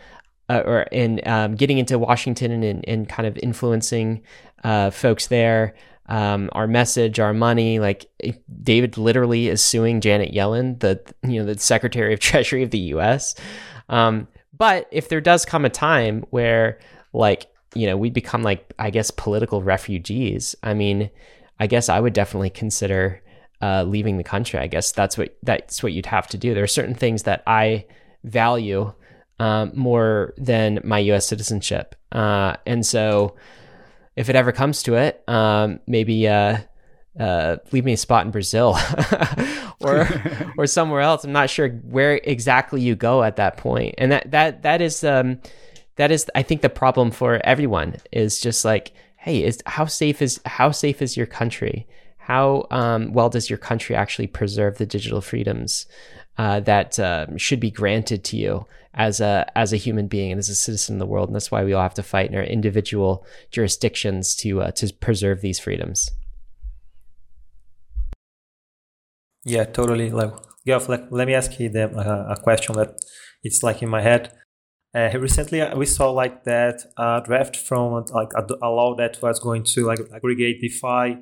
uh, or in um, getting into Washington and, and kind of influencing uh, folks there. Um, our message, our money, like David literally is suing Janet Yellen, the you know the Secretary of [LAUGHS] Treasury of the U.S. Um, but if there does come a time where like you know we'd become like I guess political refugees, I mean, I guess I would definitely consider uh, leaving the country. I guess that's what that's what you'd have to do. There are certain things that I value um, more than my U.S. citizenship. Uh, and so, if it ever comes to it, um, maybe uh, uh, leave me a spot in Brazil [LAUGHS] or [LAUGHS] or somewhere else. I'm not sure where exactly you go at that. And that that that is um, that is I think the problem for everyone is just like, hey, is how safe is how safe is your country? How um, well does your country actually preserve the digital freedoms uh, that uh, should be granted to you? as a as a human being and as a citizen of the world, and that's why we all have to fight in our individual jurisdictions to uh, to preserve these freedoms. Yeah, totally. Like, yeah, like, let me ask you the, uh, a question that it's like in my head. Uh, recently, uh, we saw like that uh, draft from like a, law that was going to like aggregate DeFi,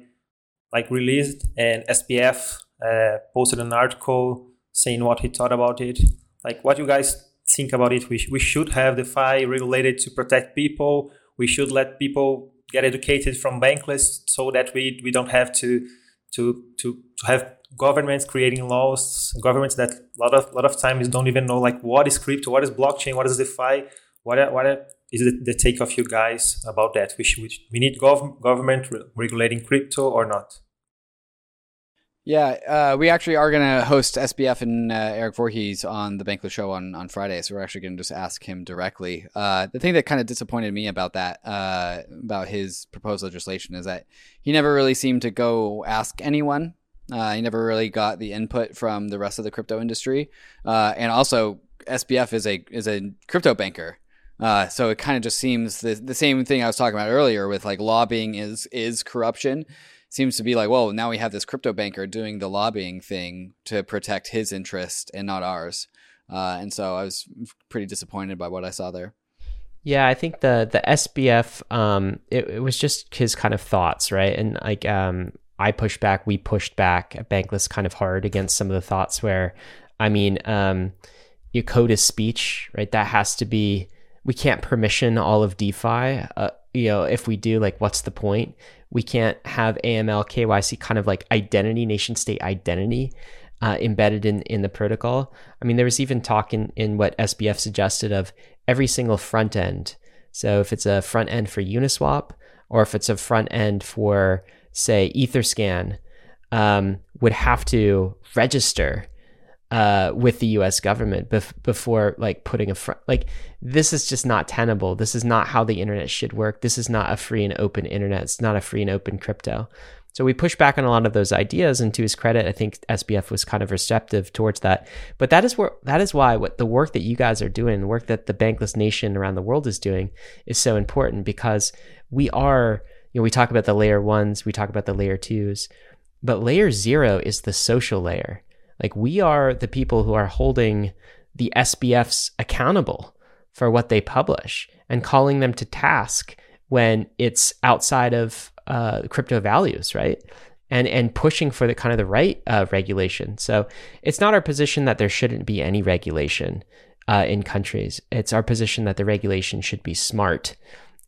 like released, and SBF uh, posted an article saying what he thought about it like what you guys think about it. We, sh- we should have DeFi regulated to protect people. We should let people get educated from bankless so that we, we don't have to, to, to, to have governments creating laws, governments that a lot of, lot of times don't even know like what is crypto, what is blockchain, what is DeFi, what, what is the, the take of you guys about that? We, should, we need gov- government re- regulating crypto or not? Yeah, uh, we actually are going to host SBF and uh, Eric Voorhees on the Bankless Show on, on Friday. So we're actually going to just ask him directly. Uh, the thing that kind of disappointed me about that, uh, about his proposed legislation, is that he never really seemed to go ask anyone. Uh, he never really got the input from the rest of the crypto industry. Uh, and also, SBF is a is a crypto banker. so it kind of just seems the, the same thing I was talking about earlier with like lobbying is is corruption seems to be like, well, now we have this crypto banker doing the lobbying thing to protect his interest and not ours. Uh, and so I was pretty disappointed by what I saw there. Yeah, I think the the SBF um, it, it was just his kind of thoughts, right? And like um, I pushed back, we pushed back at Bankless kind of hard against some of the thoughts where, I mean, um, your code is speech, right? That has to be. We can't permission all of DeFi. Uh, you know, if we do, like, what's the point? we can't have AML KYC kind of like identity, nation state identity uh, embedded in, in the protocol. I mean, there was even talk in, in what SBF suggested of every single front end. So if it's a front end for Uniswap or if it's a front end for, say, Etherscan, um, would have to register uh, with the U.S. government bef- before like putting a front. Like this is just not tenable. This is not how the internet should work. This is not a free and open internet. It's not a free and open crypto. So we push back on a lot of those ideas, and to his credit, I think SBF was kind of receptive towards that. But that is where that is why what the work that you guys are doing, the work that the Bankless Nation around the world is doing, is so important because we are. You know, we talk about the layer ones, we talk about the layer twos, but layer zero is the social layer like we are the people who are holding the SBFs accountable for what they publish and calling them to task when it's outside of uh, crypto values, right? And and pushing for the kind of the right uh, regulation. So it's not our position that there shouldn't be any regulation uh, in countries. It's our position that the regulation should be smart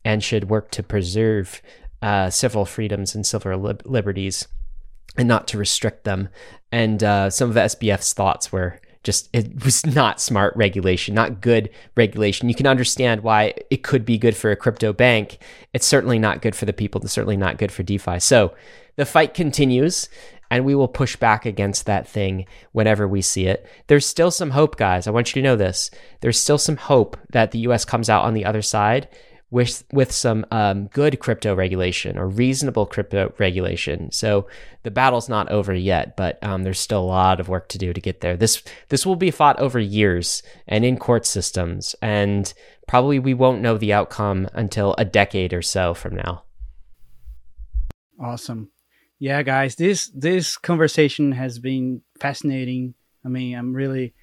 and should work to preserve uh, civil freedoms and civil lib- liberties and not to restrict them. And uh, some of SBF's thoughts were just it was not smart regulation, not good regulation. You can understand why it could be good for a crypto bank. It's certainly not good for the people. It's certainly not good for DeFi. So the fight continues, and we will push back against that thing whenever we see it. There's still some hope, guys. I want you to know this. There's still some hope that the US comes out on the other side with with some um, good crypto regulation or reasonable crypto regulation. So the battle's not over yet, but um, there's still a lot of work to do to get there. This this will be fought over years and in court systems, and probably we won't know the outcome until a decade or so from now. Awesome, yeah, guys. This this conversation has been fascinating. I mean, I'm really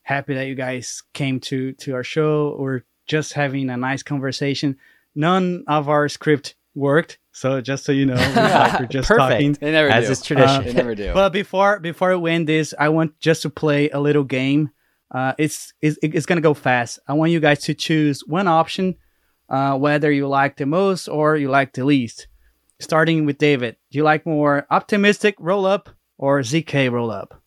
happy that you guys came to to our show or just having a nice conversation. None of our script worked, so just so you know, we're, just Perfect. talking. They never as do. is tradition. Uh, they never do. But before before we end this, I want just to play a little game. Uh, it's, it's it's gonna go fast. I want you guys to choose one option, uh, whether you like the most or you like the least. Starting with David, do you like more optimistic roll up or zk roll up?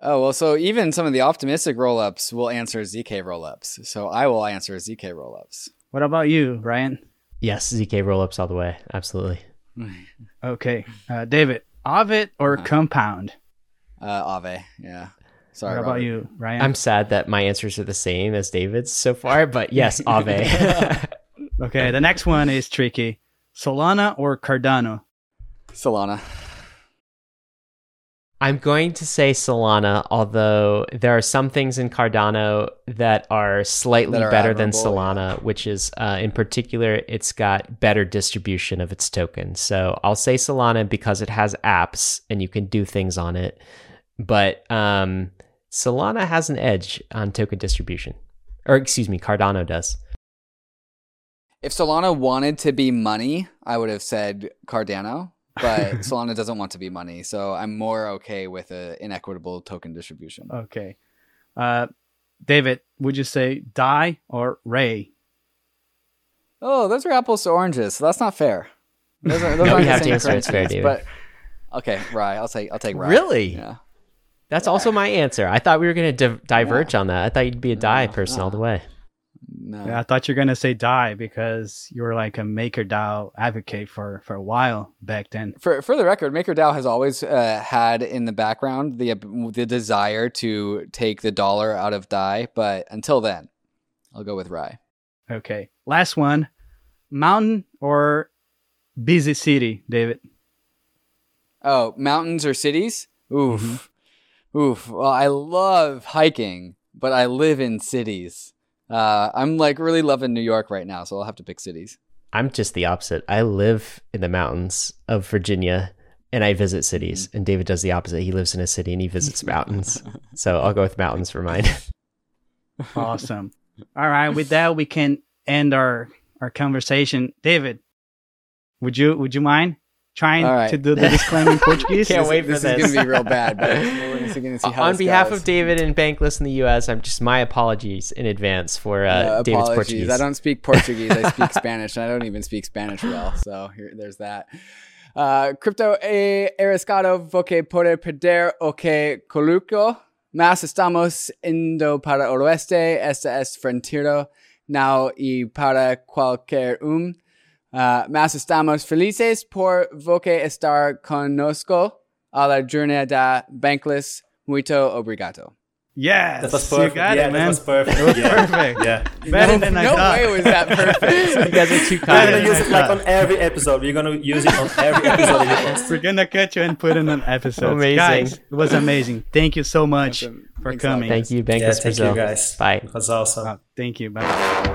Oh, well, so even some of the optimistic rollups will answer ZK rollups. So I will answer ZK rollups. What about you, Ryan? Yes, ZK rollups all the way. Absolutely. [LAUGHS] Okay. Uh, David, Aave or Uh-huh. compound? Uh, Aave, yeah. Sorry. what about Robert. you, Ryan? I'm sad that my answers are the same as David's so far, but yes, [LAUGHS] Aave. okay, the next one is tricky. Solana or Cardano? Solana. I'm going to say Solana, although there are some things in Cardano that are slightly That are better than Solana, which is, uh, in particular, it's got better distribution of its token. So I'll say Solana because it has apps and you can do things on it. But um, Solana has an edge on token distribution. Or, excuse me, Cardano does. If Solana wanted to be money, I would have said Cardano, but [LAUGHS] Solana doesn't want to be money. So I'm more okay with an inequitable token distribution. Okay. Uh, David, would you say DAI or RAI? Oh, those are apples to oranges. So that's not fair. Those are, [LAUGHS] those no, you have to answer. It's fair, David. But okay, RAI. I'll take. I'll take RAI. Really? Yeah. That's also my answer. I thought we were going to di- diverge yeah. on that. I thought you'd be a DAI no, person no. all the way. No. Yeah, I thought you were gonna say DAI because you were like a MakerDAO advocate for for a while back then. For for the record, MakerDAO has always uh, had in the background the the desire to take the dollar out of DAI, but until then, I'll go with RAI. Okay, last one: mountain or busy city, David. Oh, mountains or cities? Oof, mm-hmm. oof. Well, I love hiking, but I live in cities. Uh, I'm like really loving New York right now, so I'll have to pick cities. I'm just the opposite. I live in the mountains of Virginia and I visit cities. Mm-hmm. And David does the opposite. He lives in a city and he visits mountains. [LAUGHS] So I'll go with mountains for mine. [LAUGHS] awesome. All right. With that, we can end our our conversation. David, would you would you mind trying right. to do the disclaimer in [LAUGHS] Portuguese. Can't wait for this. This is going to be real bad. But we're going to see [LAUGHS] how On behalf goes. of David and Bankless in the U.S., I'm just my apologies in advance for uh, uh, David's Portuguese. I don't speak Portuguese. I speak [LAUGHS] Spanish, and I don't even speak Spanish well. So here, there's that. Uh, cripto e arriscado voce puede perder o que coluco. Mas estamos indo para oeste. Esta es frontero now y para cualquier um. Uh, mas estamos felices por voce estar conosco a la jornada Bankless. Muito obrigado. Yes, that was perfect. yeah, it, man. That was perfect. It was yeah. perfect. yeah, better no, than I no thought. way was that perfect. [LAUGHS] you guys are too kind. We're gonna use it like on every episode. We're gonna use it on every episode. [LAUGHS] We're gonna catch you and put in an episode. Amazing, guys. It was amazing. Thank you so much awesome. for Thanks coming. Thank you, Bankless yeah, thank Brazil. you guys. Bye. It was awesome. thank you. Bye.